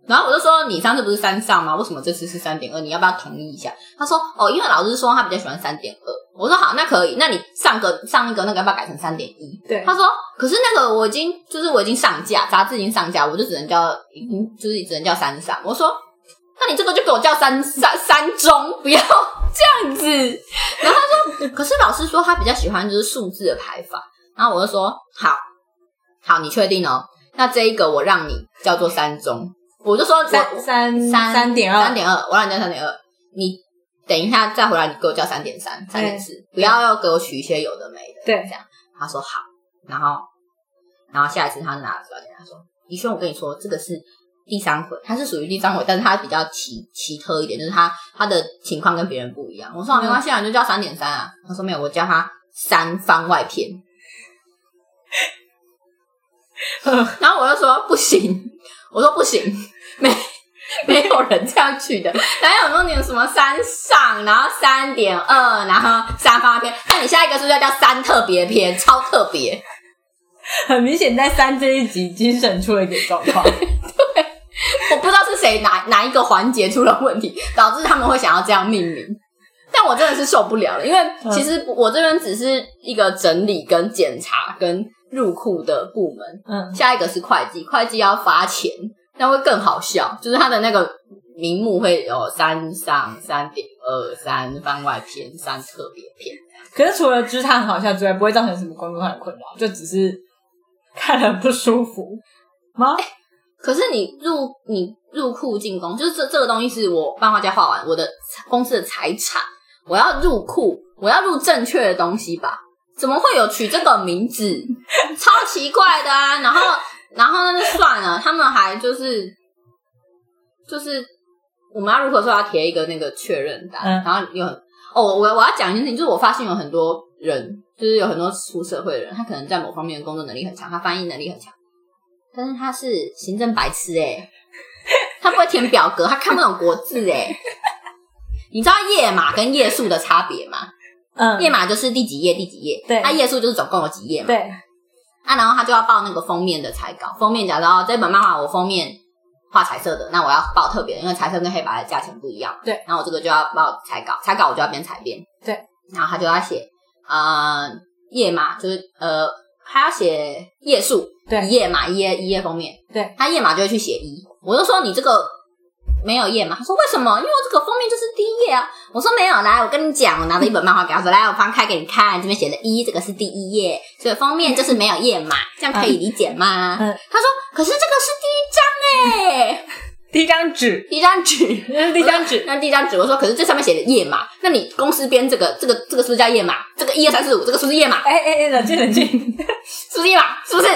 然后我就说你上次不是三上吗？为什么这次是三点二？你要不要同意一下？他说哦，因为老师说他比较喜欢三点二。我说好，那可以。那你上个上一个那个要不要改成三点一？对，他说：“可是那个我已经就是我已经上架，杂志已经上架，我就只能叫已经就是只能叫三上。”我说：“那你这个就给我叫三三三中，不要这样子。”然后他说：“可是老师说他比较喜欢就是数字的排法。”然后我就说：“好，好，你确定哦？那这一个我让你叫做三中。”我就说：“三三三三点二，三点二，我让你叫三点二，你等一下再回来，你给我叫三点三、三点四，不要要给我取一些有的没的。对这样他说好，然后然后下一次他拿出来给他说，怡轩，我跟你说，这个是第三回，他是属于第三回，但是他比较奇奇特一点，就是他他的情况跟别人不一样。我说、没关系啊，你就叫三点三啊。他说没有，我叫他三番外篇。然后我就说不行，我说不行，没 没有人这样取的，哪有那种什么三上，然后三点二，然后三番外篇？那你下一个是不是要叫三特别篇，超特别？很明显在三这一集精神出了一点状况。对我不知道是谁哪哪一个环节出了问题，导致他们会想要这样命名。但我真的是受不了了，因为其实我这边只是一个整理、跟检查、跟入库的部门，嗯，下一个是会计，会计要发钱，那会更好笑，就是它的那个名目会有三上、三点二、三番外篇、三特别篇。可是除了就是它很好笑之外，不会造成什么工作上的困扰，就只是看了不舒服吗？可是你入你入库进宫，就是这这个东西是我漫画家画完我的公司的财产，我要入库，我要入正确的东西吧？怎么会有取这个名字？超奇怪的啊！然后然后那就算了，他们还就是就是我们要如何说要填一个那个确认单，嗯。然后有很哦，我我要讲一件事情，就是我发现有很多人，就是有很多出社会的人，他可能在某方面的工作能力很强，他翻译能力很强，但是他是行政白痴哎、他不会填表格，他看不懂国字哎、你知道页码跟页数的差别吗？嗯，页码就是第几页第几页，对。它页数就是总共有几页嘛。对，啊，然后他就要报那个封面的彩稿，封面假如哦这本漫画我封面画彩色的，那我要报特别的，因为彩色跟黑白的价钱不一样。对，然后我这个就要报彩稿，彩稿我就要边彩编。对，然后他就要写呃页码，就是呃还要写页数，对一页码一页一页封面，对，他页码就会去写一，我就说你这个。没有页码，他说为什么？因为我这个封面就是第一页啊。我说没有，来，我跟你讲，我拿着一本漫画给他说，来，我翻开给你看，这边写的一，这个是第一页，所以封面就是没有页码，这样可以理解吗？嗯他说，可是这个是第一张 哎，第一张纸，第一张纸，那是第一张纸，那第一张纸，我说，可是这上面写的页码，那你公司编这个这个这个是不是叫页码？这个一二三四五，这个是不是页码？哎哎哎，冷静冷静。是不是页码？是不是？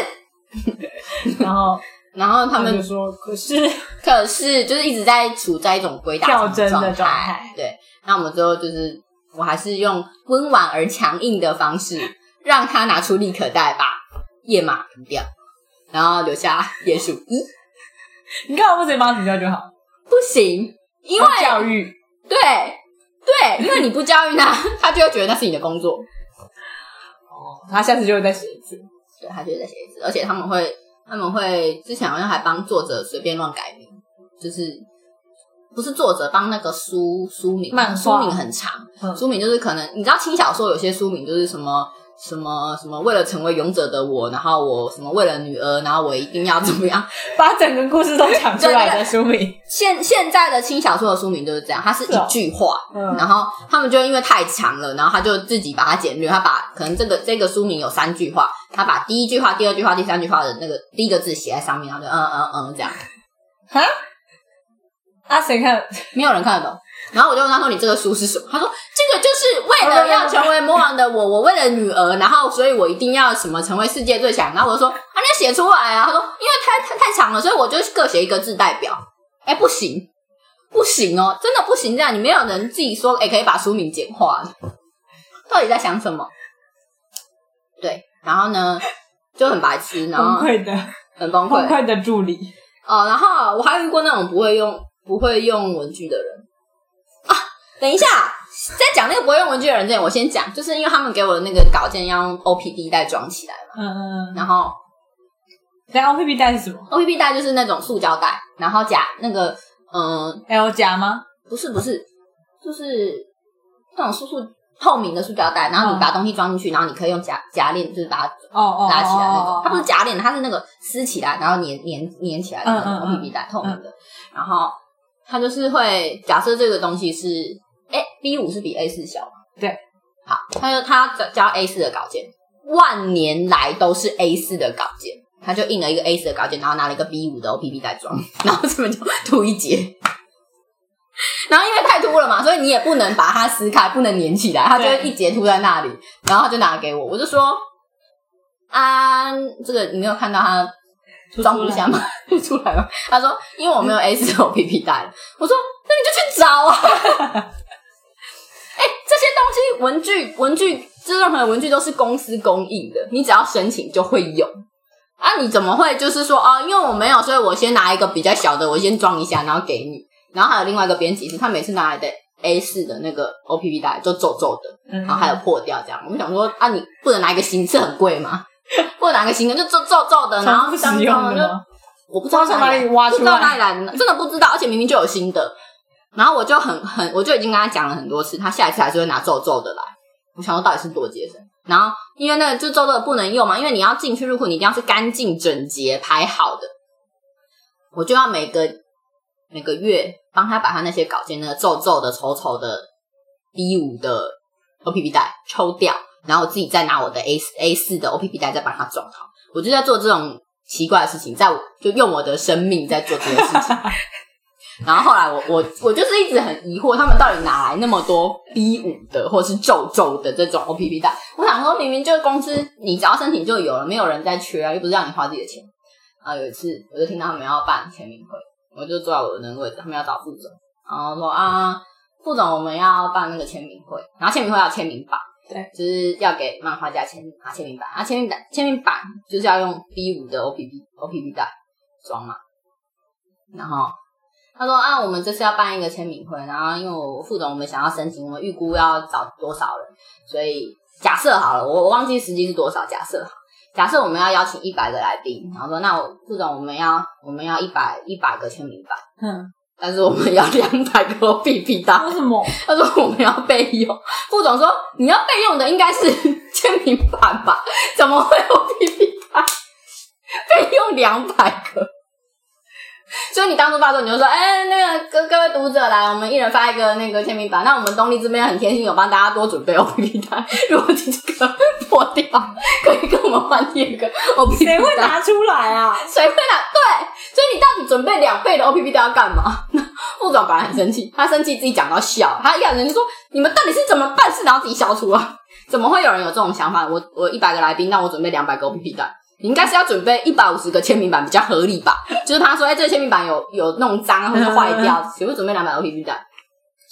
然后然后他们就说，可是 可是就是一直在处在一种鬼打墙跳针的状状态对，那我们最后就是，我还是用温婉而强硬的方式，让他拿出立可带，把页码涂掉，然后留下页数一。你看，我不直接帮他停掉就好？不行，因为教育对对，因为你不教育他，他就会觉得那是你的工作。哦，他下次就会再写一次。对，他就会再写一次，而且他们会，他们会之前好像还帮作者随便乱改名，就是不是作者帮那个书书名，漫画书名很长，嗯书名就是可能你知道轻小说有些书名就是什么。什么什么？为了成为勇者的我，然后我什么为了女儿，然后我一定要怎么样？把整个故事都讲出来的书名，现现在的轻小说的书名就是这样，它是一句话，嗯然后他们就因为太长了，然后他就自己把它简略，他把可能这个这个书名有三句话，他把第一句话、第二句话、第三句话的那个第一个字写在上面，然后就嗯嗯嗯这样，哈？啊，谁看？没有人看得懂。然后我就问他说：“你这个书是什么？”他说：“这个就是为了要 成为魔王的我，我为了女儿，然后所以我一定要什么成为世界最强。”然后我就说：“啊，你要写出来啊！”他说：“因为太太太长了，所以我就各写一个字代表。”哎，不行，不行哦，真的不行！这样你没有人自己说，哎，可以把书名简化，到底在想什么？对，然后呢就很白痴，然后崩溃的很崩溃崩溃的助理，哦。然后我还遇过那种不会用不会用文具的人啊。等一下，在讲那个不会用文具的人之前，我先讲，就是因为他们给我的那个稿件要用 OPP 袋装起来嘛，嗯嗯嗯。然后那 O P P 袋是什么 OPP 袋就是那种塑胶袋，然后夹那个嗯、？L 夹吗？不是不是，就是那种塑塑透明的塑胶袋，然后你把东西装进去，然后你可以用夹夹链，就是把它哦哦，拉起来那哦种。它不是夹链，它是那个撕起来，然后粘粘粘起来的那种嗯嗯嗯 OPP 袋，透明的。然后它就是会假设这个东西是，哎，B 五是比 A 四小嘛？对。好，他就他交 A 四的稿件，万年来都是 A 四的稿件，他就印了一个 A 四的稿件，然后拿了一个 B 五的 OPP 袋装，然后这边就凸一截。然后因为太凸了嘛，所以你也不能把它撕开，不能粘起来，它就一截凸在那里。然后他就拿给我，我就说啊，这个你没有看到它出装不下吗？出来吗？他说因为我没有 A 四 O P P 袋了。我说那你就去找啊。哎、这些东西文具文具，这任何文具都是公司供应的，你只要申请就会有。啊，你怎么会就是说啊？因为我没有，所以我先拿一个比较小的，我先装一下，然后给你。然后还有另外一个编辑是，他每次拿来的 A 四的那个 O P P 袋就皱皱的，嗯，然后还有破掉这样。我们想说啊，你不能拿一个新，是很贵吗？不能拿一个新的，就皱皱皱的，然后重复使用的就吗？我不知道从哪里挖不知道出来哪里来的，真的不知道，而且明明就有新的。然后我就很很，我就已经跟他讲了很多次，他下一次还是会拿皱皱的来。我想说到底是多节省。然后因为那个就皱皱的不能用嘛，因为你要进去入库，你一定要是干净整洁排好的。我就要每个每个月帮他把他那些稿件那个皱皱的、丑丑的 B 五的 OPP 袋抽掉，然后我自己再拿我的 A A 四的 OPP 袋再把它装好。我就在做这种奇怪的事情，在就用我的生命在做这件事情。然后后来我我我就是一直很疑惑，他们到底哪来那么多 B 五的或是皱皱的这种 OPP 袋？我想说，明明就是公司你只要申请就有了，没有人在缺啊，又不是让你花自己的钱。啊有一次，我就听到他们要办签名会，我就坐在我的那个位置，他们要找副总，然后说啊，副总我们要办那个签名会，然后签名会要签名版，对，就是要给漫画家签拿签名版，啊签名版签名版就是要用 B 五的 OPP OPP 袋装嘛，然后他说啊，我们这次要办一个签名会，然后因为我副总我们想要申请，我们预估要找多少人，所以假设好了，我我忘记实际是多少，假设好。假设我们要邀请一百个来宾，然后说那我副总我们要我们要一百一百个签名版，嗯，但是我们要两百个 OPP 袋。为什么？他说我们要备用，副总说你要备用的应该是 签名版吧？怎么会有 OPP 袋？备用两百个。所以你当初发的时候，你就说，哎、那个各各位读者来，我们一人发一个那个签名版。那我们东立这边很贴心，有帮大家多准备 OPP 袋，如果这个破掉，可以跟我们换第二个 OPP 袋。谁会拿出来啊？谁会拿？对，所以你到底准备两倍的 OPP 袋要干嘛？副总本来很生气，他生气自己讲到笑，他一看人就说：“你们到底是怎么办事，然后自己消除啊？怎么会有人有这种想法？我我一百个来宾，那我准备两百个 OPP 袋，你应该是要准备一百五十个签名版比较合理吧？就是他说，哎、这个签名版有有弄脏啊或者坏掉，谁会准备两百个 OPP 的？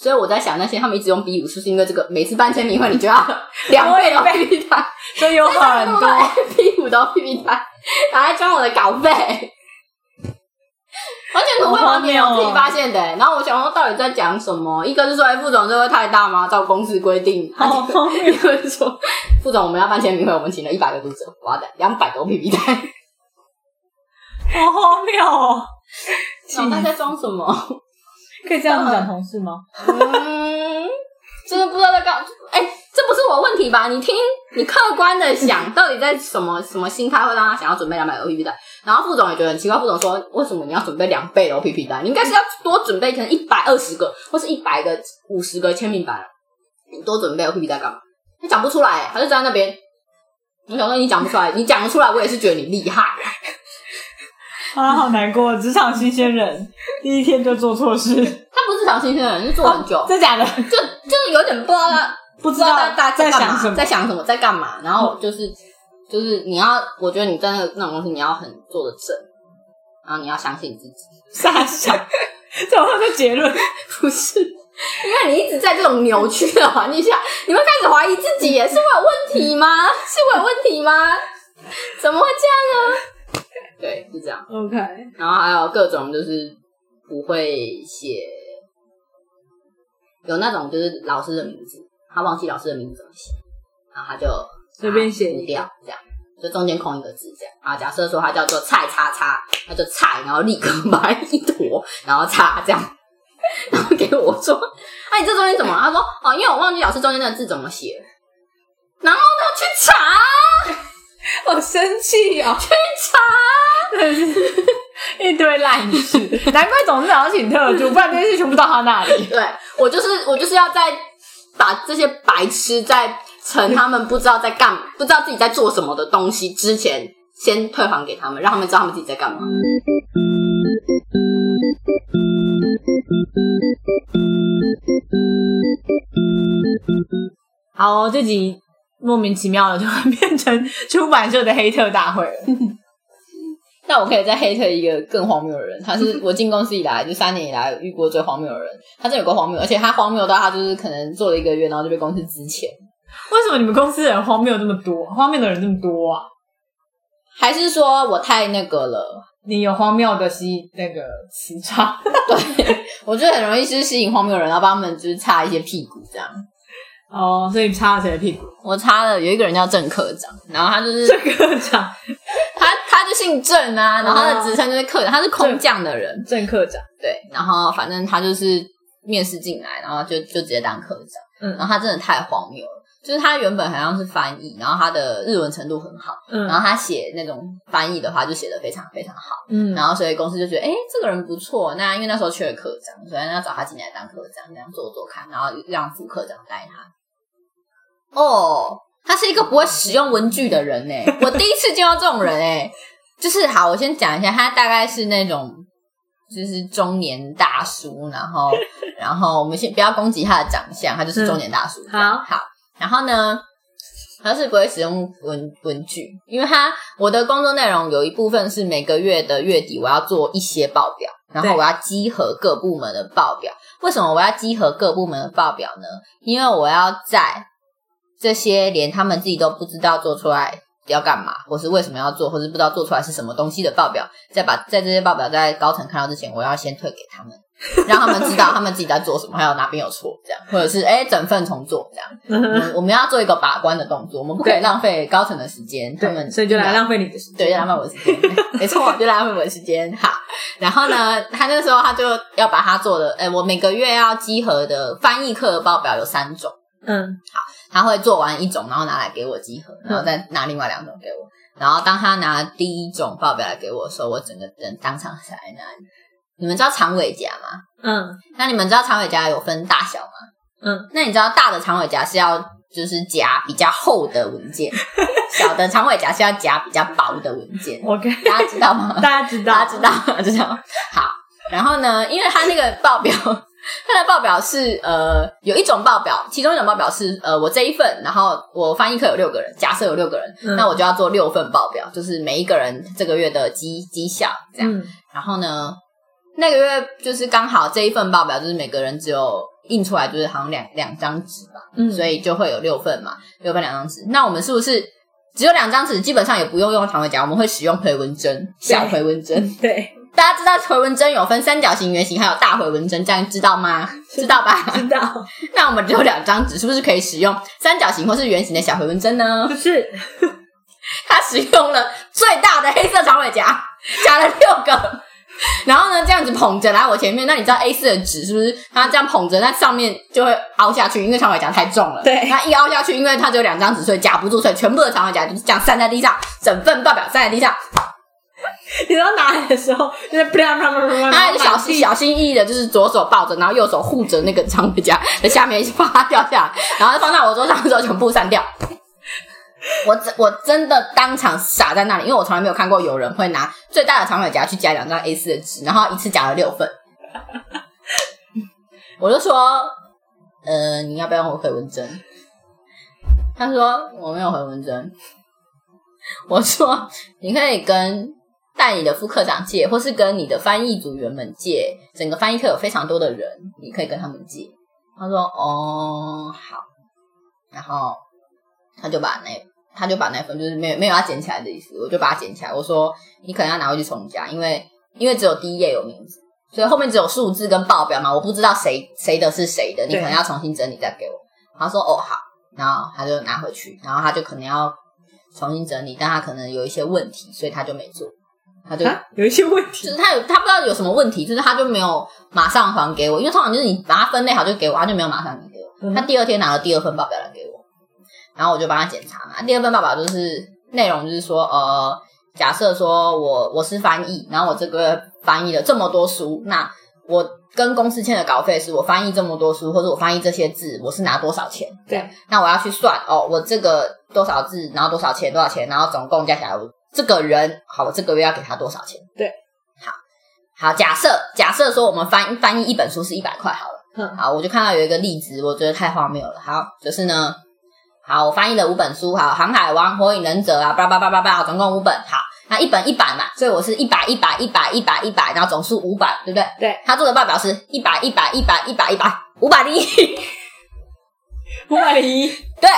所以我在想，那些他们一直用 B 五，是不是因为这个每次办签名会，你就要两倍的 OPP 袋？所以有很多。B 五的 OPP 袋拿来装我的稿费，完全不会完全我自己发现的、欸然后我想说，到底在讲什么？一个是说，哎、副总这会太大吗？照公司规定。好 荒谬一个是说，副总我们要办签名会，我们请了一百个读者，我要两百个 OPP 袋。好荒谬哦！脑袋在装什么？可以这样子讲同事吗？嗯，真的不知道在干。哎、这不是我问题吧？你听，你客观的想，到底在什么什么心态会让他想要准备两百个 OPP 袋？然后副总也觉得很奇怪，副总说：“为什么你要准备两倍的 OPP 袋？你应该是要多准备可能一百二十个，或是一百个、五十个签名版，你多准备 OPP 袋干嘛？”他讲不出来、他就站在那边。我想说你讲不出来，你讲得出来，我也是觉得你厉害。啊，好难过！职场新鲜人第一天就做错事，他不是小新鲜人，是做很久，真假的？就就是有点不知道他不知道在在在想什么在想什么，在干嘛。然后就是就是你要，我觉得你在那那种东西，你要很做的正，然后你要相信自己。傻笑，怎么会有这结论？不是，因为你一直在这种扭曲的环境下，你会开始怀疑自己耶，是我有问题吗？是我有问题吗？怎么会这样呢？对，是这样。OK，然后还有各种就是不会写，有那种就是老师的名字，他忘记老师的名字怎么写，然后他就随便写一掉这样，就中间空一个字这样。啊，假设说他叫做菜叉叉，他就菜，然后立刻把它一坨，然后叉这样，然后给我说，啊，你这中间怎么了？他说哦，因为我忘记老师中间那个字怎么写了，然后呢去查 好生气哦！去查。真是一堆烂事，难怪董事长要请特助，不然这些事全部到他那里。对我就是我就是要在把这些白痴在趁他们不知道在干，不知道自己在做什么的东西之前，先退还给他们，让他们知道他们自己在干嘛。好、哦，这集莫名其妙的就会变成出版社的黑特大会了。那我可以再黑特一个更荒谬的人，他是 我进公司以来就三年以来遇过最荒谬的人。他真的有个荒谬，而且他荒谬到他就是可能做了一个月，然后就被公司资遣。为什么你们公司的人荒谬这么多？荒谬的人这么多啊？还是说我太那个了？你有荒谬的吸那个磁场，对，我觉得很容易是吸引荒谬的人，然后帮他们就是擦一些屁股这样。哦，所以你擦了谁的屁股？我擦了，有一个人叫郑科长，然后他就是郑科长，他他就姓郑啊，然后他的职称就是科长，他是空降的人，郑科长，对，然后反正他就是面试进来，然后就就直接当科长，嗯然后他真的太荒谬了，就是他原本好像是翻译，然后他的日文程度很好，嗯然后他写那种翻译的话就写的非常非常好，嗯然后所以公司就觉得，哎，这个人不错，那因为那时候缺了科长，所以要找他进来当科长，这样做做看，然后让副科长带他。哦，他是一个不会使用文具的人呢，我第一次见到这种人哎，就是好，我先讲一下，他大概是那种就是中年大叔，然后然后我们先不要攻击他的长相，他就是中年大叔。嗯好好，然后呢，他是不会使用文文具，因为他我的工作内容有一部分是每个月的月底我要做一些报表，然后我要集合各部门的报表。为什么我要集合各部门的报表呢？因为我要在这些连他们自己都不知道做出来要干嘛，或是为什么要做，或是不知道做出来是什么东西的报表，再把在这些报表在高层看到之前，我要先退给他们，让他们知道他们自己在做什么，还有哪边有错，这样，或者是哎整份重做这样。我们我们要做一个把关的动作，我们不可以浪费高层的时间，他们对，所以就来浪费你的时间。对，就浪费我的时间，没错，就浪费我的时间。好，然后呢，他那时候他就要把他做的，哎，我每个月要集合的翻译课的报表有三种，嗯，好他会做完一种，然后拿来给我集合，然后再拿另外两种给我。然后当他拿第一种报表来给我的时候，我整个人当场傻在那里。你们知道长尾夹吗？嗯那你们知道长尾夹有分大小吗？嗯，那你知道大的长尾夹是要就是夹比较厚的文件，小的长尾夹是要夹比较薄的文件。OK，大家知道吗？大家知道，大家知道，知道。好，然后呢，因为它那个报表，它的报表是呃有一种报表，其中一种报表是呃我这一份，然后我翻译课有六个人，假设有六个人，嗯那我就要做六份报表，就是每一个人这个月的绩绩效这样。嗯然后呢，那个月就是刚好这一份报表，就是每个人只有印出来，就是好像两两张纸吧，嗯，所以就会有六份嘛，六份两张纸。那我们是不是只有两张纸？基本上也不用用长尾夹，我们会使用回纹针，小回纹针。对，大家知道回纹针有分三角形、圆形，还有大回纹针，这样知道吗？知道吧？知道，那我们只有两张纸，是不是可以使用三角形或是圆形的小回纹针呢不？是，他使用了最大的黑色长尾夹，夹了六个。然后呢，这样子捧着来我前面，那你知道 A 四的纸是不是？它这样捧着，那上面就会凹下去，因为长尾夹太重了。对它一凹下去，因为它只有两张纸，所以夹不住，所以全部的长尾夹就是这样散在地上，整份报表散在地上。你知道拿来的时候，就是啪啪啪啪啪，他还小心小心翼翼的，就是左手抱着，然后右手护着那个长尾夹在下面，一直怕它掉下来，然后放在我桌上的时候全部散掉。我真我真的当场傻在那里，因为我从来没有看过有人会拿最大的长尾夹去夹两张 A 四的纸，然后一次夹了六份。我就说，呃，你要不要我回文针？他说我没有回文针。我说你可以跟带你的副科长借，或是跟你的翻译组员们借。整个翻译课有非常多的人，你可以跟他们借。他说哦好，然后他就把那他就把那份就是没有没有要捡起来的意思，我就把它捡起来。我说你可能要拿回去重加，因为因为只有第一页有名字，所以后面只有数字跟报表嘛，我不知道谁谁的是谁的，你可能要重新整理再给我。他说哦好，然后他就拿回去，然后他就可能要重新整理，但他可能有一些问题，所以他就没做，他就。啊，有一些问题就是，他有他不知道有什么问题，就是他就没有马上还给我，因为通常就是你把它分类好就给我，他就没有马上还给我。嗯他第二天拿了第二份报表来给我，然后我就帮他检查嘛。第二份报表就是内容就是说，呃，假设说我我是翻译，然后我这个翻译了这么多书，那我跟公司签的稿费是我翻译这么多书，或者我翻译这些字，我是拿多少钱？对，那我要去算哦，我这个多少字，然后多少钱，多少钱，然后总共加起来，我这个人好，我这个月要给他多少钱？对，好，好，假设假设说我们翻翻译一本书是一百块好了，嗯好，我就看到有一个例子，我觉得太荒谬了。好，就是呢，好，我翻译了五本书，好，《航海王》《火影忍者》啊，叭叭叭叭叭，总共五本，好，那一本一百嘛，所以我是一百一百一百一百一百，然后总数五百，对不对？对，他做的报表是一百一百一百一百一百五百零一。五百零一，对，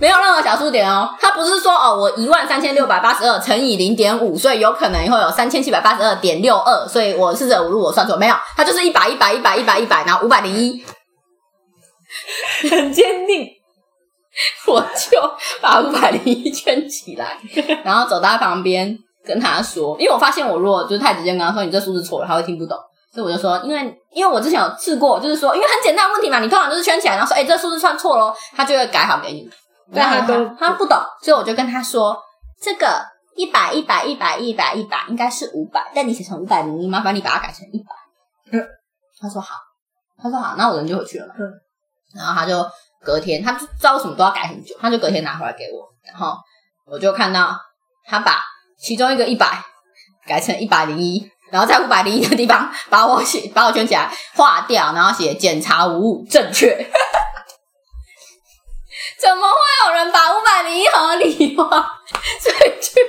没有任何小数点哦。他不是说哦，我一万三千六百八十二乘以零点五，所以有可能会有三千七百八十二点六二，所以我四舍五入我算错，没有，他就是一百一百一百一百一百，然后五百零一，很坚定，我就把五百零一圈起来，然后走到他旁边跟他说，因为我发现我如果就是太直接跟他说你这数字错了，他会听不懂。所以我就说，因为因为我之前有试过，就是说，因为很简单的问题嘛，你通常就是圈起来，然后说，哎、这数字算错喽，他就会改好给你。但他他不懂，所以我就跟他说，这个一百一百一百一百一百应该是五百，但你写成五百零一，麻烦你把它改成一百。嗯他说好，他说好，那我人就回去了嘛。嗯然后他就隔天，他不知道什么都要改很久，他就隔天拿回来给我，然后我就看到他把其中一个一百改成一百零一，然后在五百零一的地方把我写把我圈起来划掉，然后写检查无误正确。怎么会有人把五百零一合理化，所以去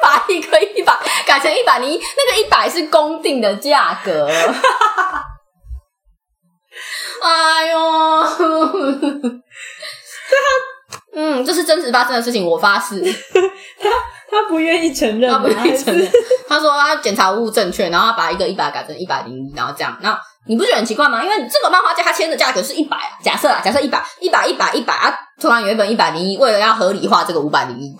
把一个一百改成一百零一？那个一百是公定的价格。哈哈哈哎呦，嗯，这是真实发生的事情，我发誓。他他不愿意承认，他不愿意承认。他说他检查无误正确，然后他把一个一百改成一百零一，然后这样，那你不觉得很奇怪吗？因为这个漫画家他签的价格是一百啊，假设啊，假设一百一百一百一百啊，突然有一本一百零一，为了要合理化这个五百零一，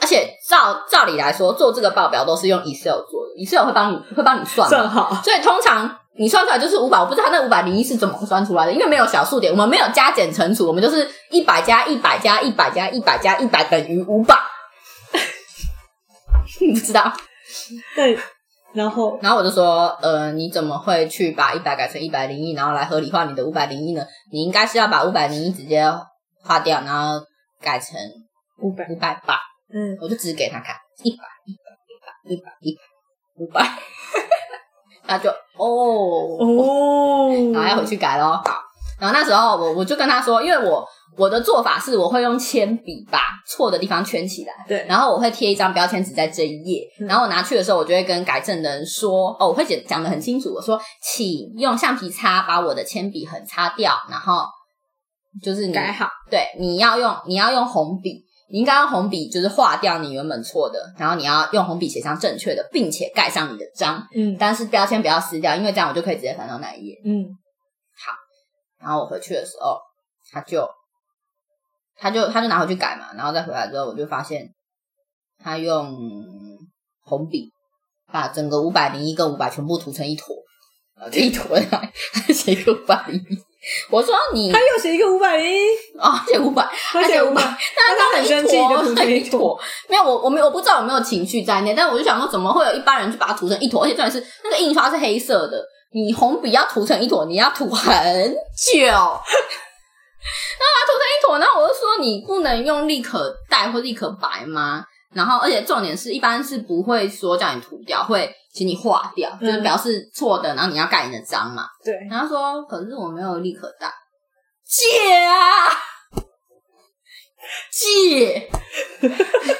而且照照理来说，做这个报表都是用 Excel 做的，Excel 会帮你会帮你算嘛。正好，所以通常你算出来就是五百，我不知道他那五百零一是怎么算出来的，因为没有小数点，我们没有加减乘除，我们就是一百加一百加一百加一百加一百等于五百。你不知道，对，然后然后我就说，呃，你怎么会去把一百改成一百零一，然后来合理化你的五百零一呢？你应该是要把五百零一直接划掉，然后改成五百，五百八。嗯，我就只给他看，一百一百一百一百一百五百，他就哦。哦，然后要回去改咯。好，然后那时候我我就跟他说，因为我我的做法是我会用铅笔把错的地方圈起来，对，然后我会贴一张标签纸在这一页，嗯然后我拿去的时候，我就会跟改正的人说，哦，我会讲讲的很清楚，我说，请用橡皮擦把我的铅笔痕擦掉，然后就是你改好，对，你要用你要用红笔，你应该用红笔就是划掉你原本错的，然后你要用红笔写上正确的，并且盖上你的章，嗯但是标签不要撕掉，因为这样我就可以直接翻到那一页。嗯，好然后我回去的时候，他就他就他就拿回去改嘛，然后再回来之后，我就发现他用红笔把整个五百零一跟五百全部涂成一坨，一坨来，他写一个五百零一。我说你他又写一个五百零一，哦，写五百，他写五百，但他很生气就涂成一一坨。没有，我我没我不知道有没有情绪在内，但我就想说，怎么会有一般人去把它涂成一坨？而且重点是那个印刷是黑色的，你红笔要涂成一坨，你要涂很久。然后把它涂成一坨，然后我就说你不能用立可带或立可白吗？然后而且重点是一般是不会说叫你涂掉，会请你划掉，就是嗯表示错的，然后你要盖你的章嘛。对，然后说，可是我没有立可带，借啊，借。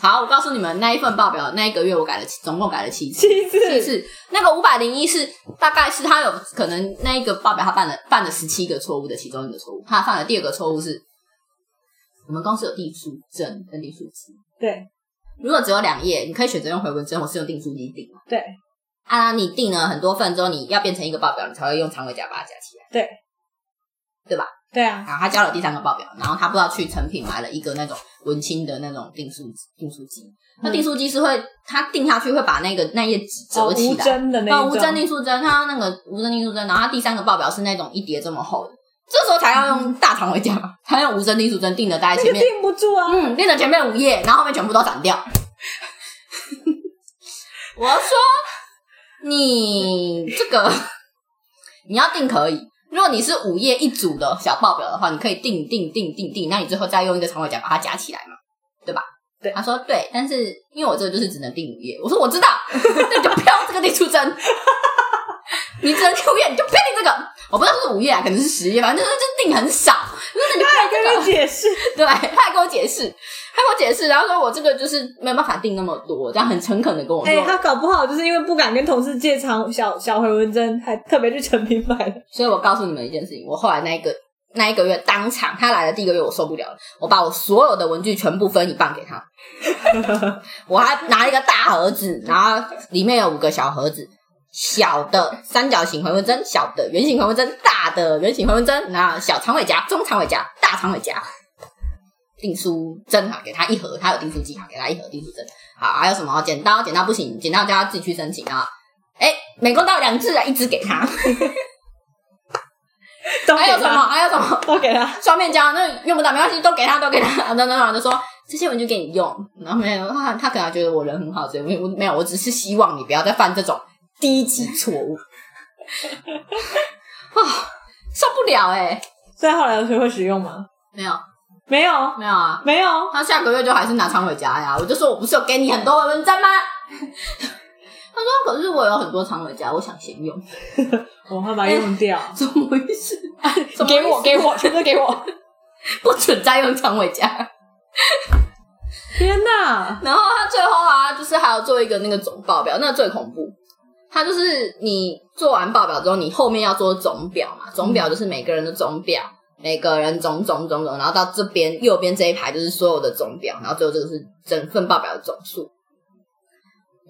好，我告诉你们，那一份报表那一个月我改了七，总共改了七次。七次，七次，那个五百零一是大概是他有可能那一个报表他犯了犯了十七个错误的其中一个错误，他犯了第二个错误是，我们公司有订书针跟订书机，对如果只有两页，你可以选择用回文针，或是用订书机订嘛。对啊，你订了很多份之后，你要变成一个报表，你才会用长尾夹把它夹起来。对对吧？对啊，然后他交了第三个报表，然后他不知道去成品买了一个那种文青的那种订书订书机，那订书机是会他订下去会把那个那页纸折哦无起来，针的那无针订书针，他那个无针订书针，然后他第三个报表是那种一叠这么厚的，这时候才要用大长尾夹，他用无针订书针定的大概前面，那个定不住啊，嗯，定的前面五页，然后后面全部都斩掉。我说你这个 你要定可以，如果你是五页一组的小报表的话，你可以定定定定定，那你最后再用一个长尾夹把它夹起来嘛，对吧？对。他说对，但是因为我这个就是只能定五页，我说我知道，那你就不要用这个订书针，你只能订五月，你就订这个。我不知道是五月啊，可能是十月，反正就是就订很少，就是你不要跟你解释，对，他还跟我解释，他跟我解释，然后说我这个就是没有办法订那么多，这样很诚恳的跟我说。哎，他搞不好就是因为不敢跟同事借长小小回文针，还特别去成品买的，所以我告诉你们一件事情，我后来那一个那一个月当场他来的第一个月我受不了了，我把我所有的文具全部分一半给他，我还拿了一个大盒子，然后里面有五个小盒子。小的三角形回纹针，小的圆形回纹针，大的圆形回纹针，然后小长尾夹、中长尾夹、大长尾夹，订书针哈，给他一盒，他有订书机哈，给他一盒订书针，好，还有什么剪刀？剪刀不行，剪刀叫他自己去申请啊。哎，美工刀两只啊，一只给他。都还有什么？还有什么？都给他。双面胶那用不到没关系，都给他，都给他。然后然后然后就说这些文具给你用。然后没有他，他可能觉得我人很好，所以我我没有，我只是希望你不要再犯这种低级错误。啊，受不了哎、所以后来有学会使用吗？没有没有，没有啊，没有。他下个月就还是拿长尾夹呀。我就说我不是有给你很多的文章吗？他说可是我有很多长尾夹，我想先用。我会把它用掉。怎么意思？怎么给我，给我，全都给我！不准再用长尾夹。天哪！然后他最后啊，就是还要做一个那个总报表，那最恐怖。他就是你做完报表之后，你后面要做总表嘛，总表就是每个人的总表，每个人总总总总，然后到这边右边这一排就是所有的总表，然后最后这个是整份报表的总数。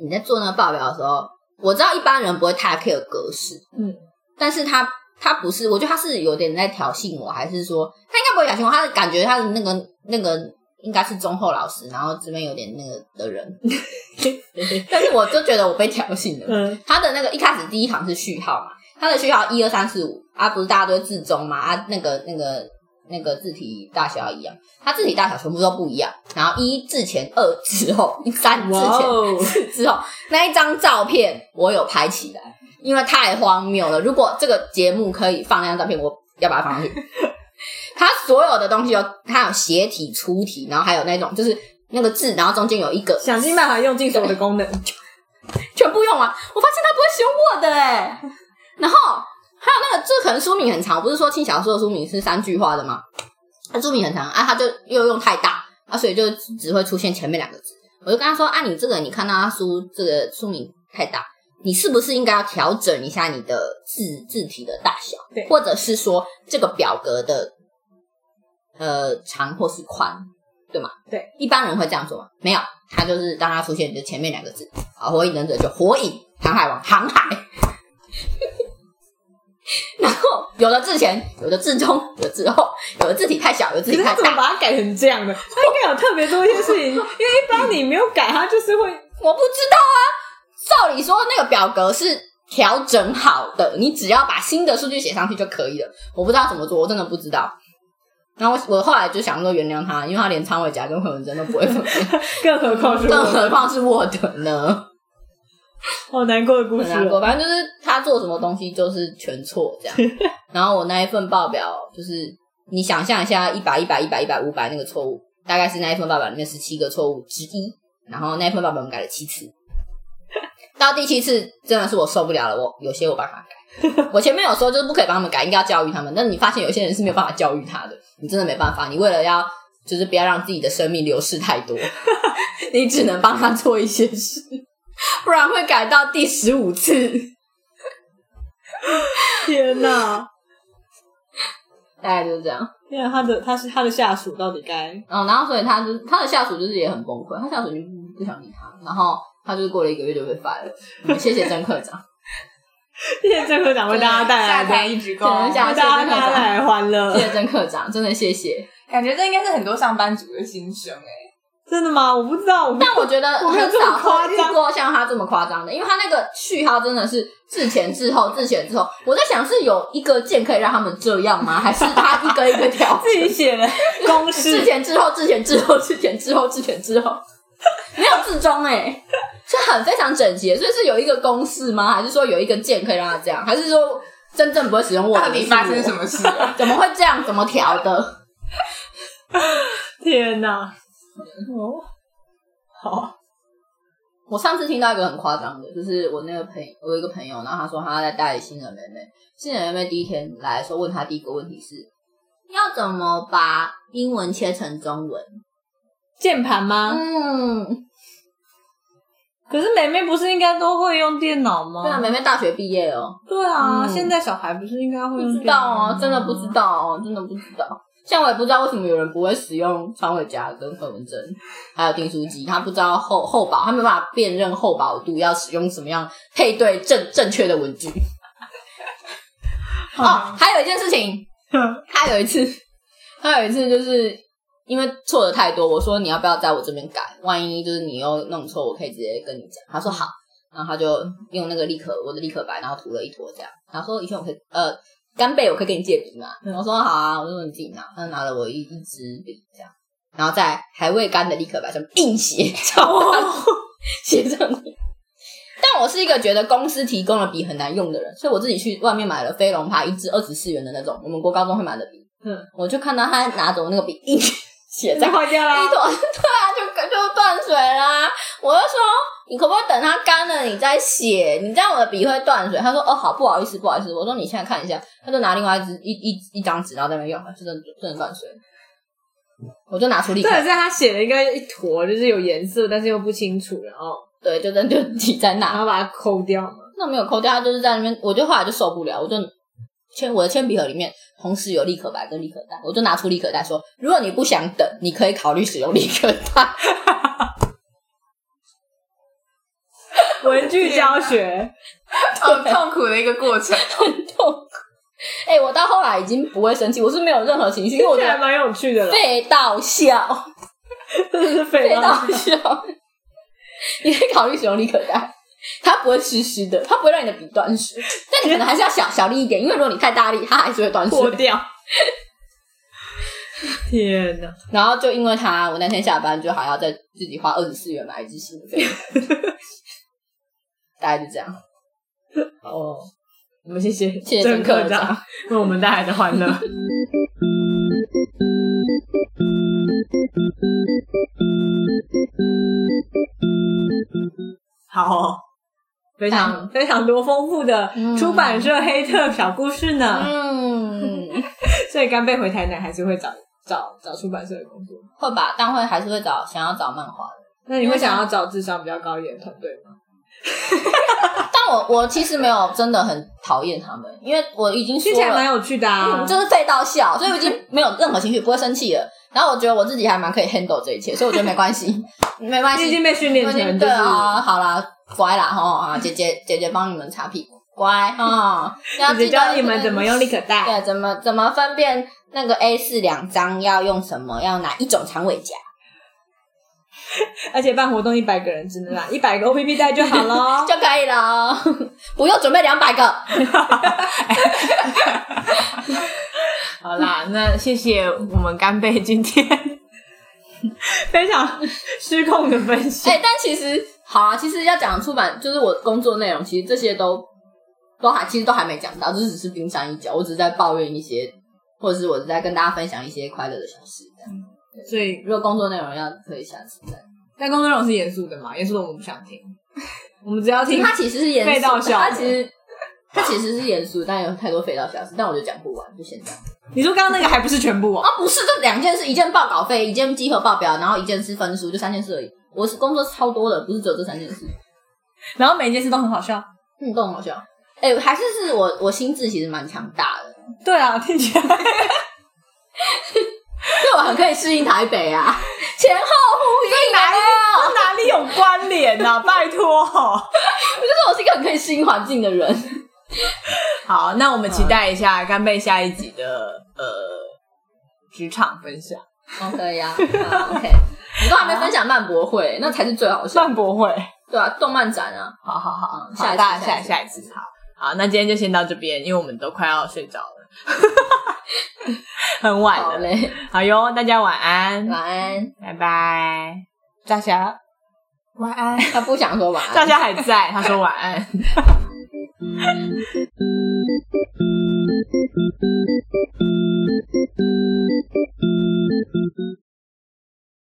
你在做那个报表的时候，我知道一般人不会太 care 格式，嗯，但是他他不是，我觉得他是有点在挑衅我，还是说他应该不会挑衅我，他的感觉他的那个那个应该是忠厚老实，然后这边有点那个的人，但是我就觉得我被挑衅了。嗯，他的那个一开始第一行是序号嘛，他的序号一二三四五啊，不是大家都会字中嘛啊，那个那个那个字体大小一样，他字体大小全部都不一样，然后一字前二之后，三字前四之后，那一张照片我有拍起来，因为太荒谬了。如果这个节目可以放那张照片，我要把它放上去。它所有的东西有，它有斜体、粗体，然后还有那种就是那个字，然后中间有一个想尽办法用尽所有的功能。全部用完，我发现它不会使用 Word 哎、然后还有那个，这可能书名很长，不是说听小说的书名是三句话的吗？它书名很长啊，它就又用太大啊，所以就只会出现前面两个字。我就跟他说啊，你这个你看到他书这个书名太大，你是不是应该要调整一下你的字字体的大小？对或者是说这个表格的呃长或是宽，对吗？对，一般人会这样做吗？没有，他就是当他出现就前面两个字，啊，火影忍者就火影，航海王航海。然后有的字前，有的字中，有的字后，有的字体太小，有的字可是他怎么体太大。把它改成这样的？他应该有特别多一些事情，因为一般你没有改，他就是会我不知道啊，照理说那个表格是调整好的，你只要把新的数据写上去就可以了。我不知道怎么做，我真的不知道。然后我我后来就想说原谅他，因为他连仓尾夹跟回文针都不会分辨，更何况是更我何况是 Word 呢？好难过的故事很难过，哦。反正就是他做什么东西就是全错这样。然后我那一份报表就是你想象一下，一百、一百、一百、一百、五百那个错误，大概是那一份报表里面十七个错误之一。然后那一份报表我们改了七次，到第七次真的是我受不了了，我有些我办法改。我前面有说就是不可以帮他们改，应该要教育他们。但你发现有些人是没有办法教育他的，你真的没办法。你为了要就是不要让自己的生命流逝太多，你只能帮他做一些事，不然会改到第十五次。天哪！大概就是这样。天哪，他的他是他的下属到底该嗯，然后所以他就是他的下属就是也很崩溃，他下属就不不想理他，然后他就是过了一个月就被 fire 了。嗯谢谢曾科长，谢谢郑科长为大家带下台来的，一鞠躬对，下为大家带来欢乐谢。谢郑科长，真的谢谢。感觉这应该是很多上班族的心声哎。真的吗？我不知道，我但我觉得 我没有很这么少会遇夸张过像他这么夸张的，因为他那个序号真的是字前字后字前字后。我在想是有一个键可以让他们这样吗？还是他一个一个调 自己写的公字式，前字后字前字后字前字后字前字后，没有字中哎、是很非常整齐，所以是有一个公式吗？还是说有一个键可以让它这样？还是说真正不会使用 Word 到底发生什么事了？怎么会这样？怎么调的？天哪！哦，好，我上次听到一个很夸张的，就是我那个朋友，我有一个朋友，然后他说他在带新人妹妹，新人妹妹第一天来的时候，问他第一个问题是要怎么把英文切成中文？键盘吗？嗯，可是妹妹不是应该都会用电脑吗？对啊，妹妹大学毕业哦，对啊，嗯现在小孩不是应该会不知用电脑吗道哦，真的不知。道哦，真的不知道。像我也不知道为什么有人不会使用长尾夹跟分文针，还有订书机，他不知道厚厚薄，他没办法辨认厚薄度要使用什么样配对正正确的文具。哦，还有一件事情，他有一次，他有一次就是因为错的太多，我说你要不要在我这边改？万一就是你又弄错，我可以直接跟你讲。他说好，然后他就用那个立可我的立可白，然后涂了一坨这样。然后说以前我可以呃干贝，我可以给你借笔嘛？我说好啊，我就说你自己拿。他拿了我一一支笔这样，然后在还未干的立可白上面硬写，超写上去。但我是一个觉得公司提供的笔很难用的人，所以我自己去外面买了飞龙牌一支二十四元的那种，我们国高中会买的笔。嗯，我就看到他拿走那个笔，硬写在再坏掉一。坨，对啊，就就断水啦。我就说，你可不可以等它干了你再写？你这样我的笔会断水。他说，哦，好，不好意思，不好意思。我说你现在看一下，他就拿另外一支一一一张纸，然后在那边用，就真的真的断水。我就拿出立刻这，是他写的应该一坨，就是有颜色，但是又不清楚，然后对，就真的就挤在那然那。后把它抠掉嘛。那没有抠掉，他就是在那边，我就后来就受不了，我就铅我的铅笔盒里面同时有立可白跟立可带，我就拿出立可带说，如果你不想等，你可以考虑使用立可带。文具教学，很痛苦的一个过程。很痛苦。哎、我到后来已经不会生气，我是没有任何情绪，因为我觉得这还蛮有趣的了，废到笑，真的是废废到到。笑。你可以考虑使用立可带，它不会湿湿的，它不会让你的笔断水，但你可能还是要小小力一点，因为如果你太大力，它还是会断水。破掉。天哪！然后就因为它，我那天下班就还要再自己花二十四元买一支新的大概就这样。哦，我们谢谢谢谢郑郑科科长长为我们带来的欢乐。好哦、非常非常多丰富的嗯出版社黑特小故事呢。嗯，所以干贝回台南还是会找找找出版社的工作。会吧，但会还是会找想要找漫画的。那你会想要找智商比较高一点的团队吗？但我我其实没有真的很讨厌他们，因为我已经说听起来蛮，有趣的啊。嗯，就是废到笑，所以我已经没有任何情绪，不会生气了。然后我觉得我自己还蛮可以 handle 这一切，所以我觉得没关系，没关系已经。被训练成对啊，好啦，乖啦哈啊，姐姐姐姐帮你们擦屁股，乖哈。要姐姐教你们怎么用立可带。对，怎么怎么分辨那个 A 四两张要用什么，要哪一种长尾夹而且办活动一百个人只能拿一百个 OPP 带就好咯。就可以了，不用准备两百个。好啦，那谢谢我们干贝今天 非常失控的分享。哎、但其实好啊，其实要讲出版，就是我工作内容，其实这些都都还其实都还没讲到，这只是冰山一角。我只是在抱怨一些，或者是我是在跟大家分享一些快乐的小事。这样，所以，如果工作内容要可以下次再。但工作内容是严肃的嘛？严肃的我们不想听，我们只要听。它其实是严肃它其实它其实是严肃，但有太多废料小事，但我就讲不完，就先这样。你说刚刚那个还不是全部哦？啊，不是，这两件事，一件报稿费，一件集合报表，然后一件是分数，就三件事而已。我是工作超多的，不是只有这三件事。然后每一件事都很好笑。嗯，都很好笑。哎、还是是我我心智其实蛮强大的，对啊，听起来 因为我很可以适应台北啊，前后呼应哪里。哪里有关联呐、拜托。就是我是一个很可以适应环境的人。好，那我们期待一下干贝下一集的呃职场分享。哦，可以啊。OK，。你都还没分享漫博会，那才是最好笑。漫博会，对啊，动漫展啊，好好好，嗯下一次好大家下下一次好。好，那今天就先到这边，因为我们都快要睡着了，很晚了。好嘞，好哟，大家晚安，晚安。拜拜。大侠，晚安。他不想说晚安。大家还在，他说晚安。哈。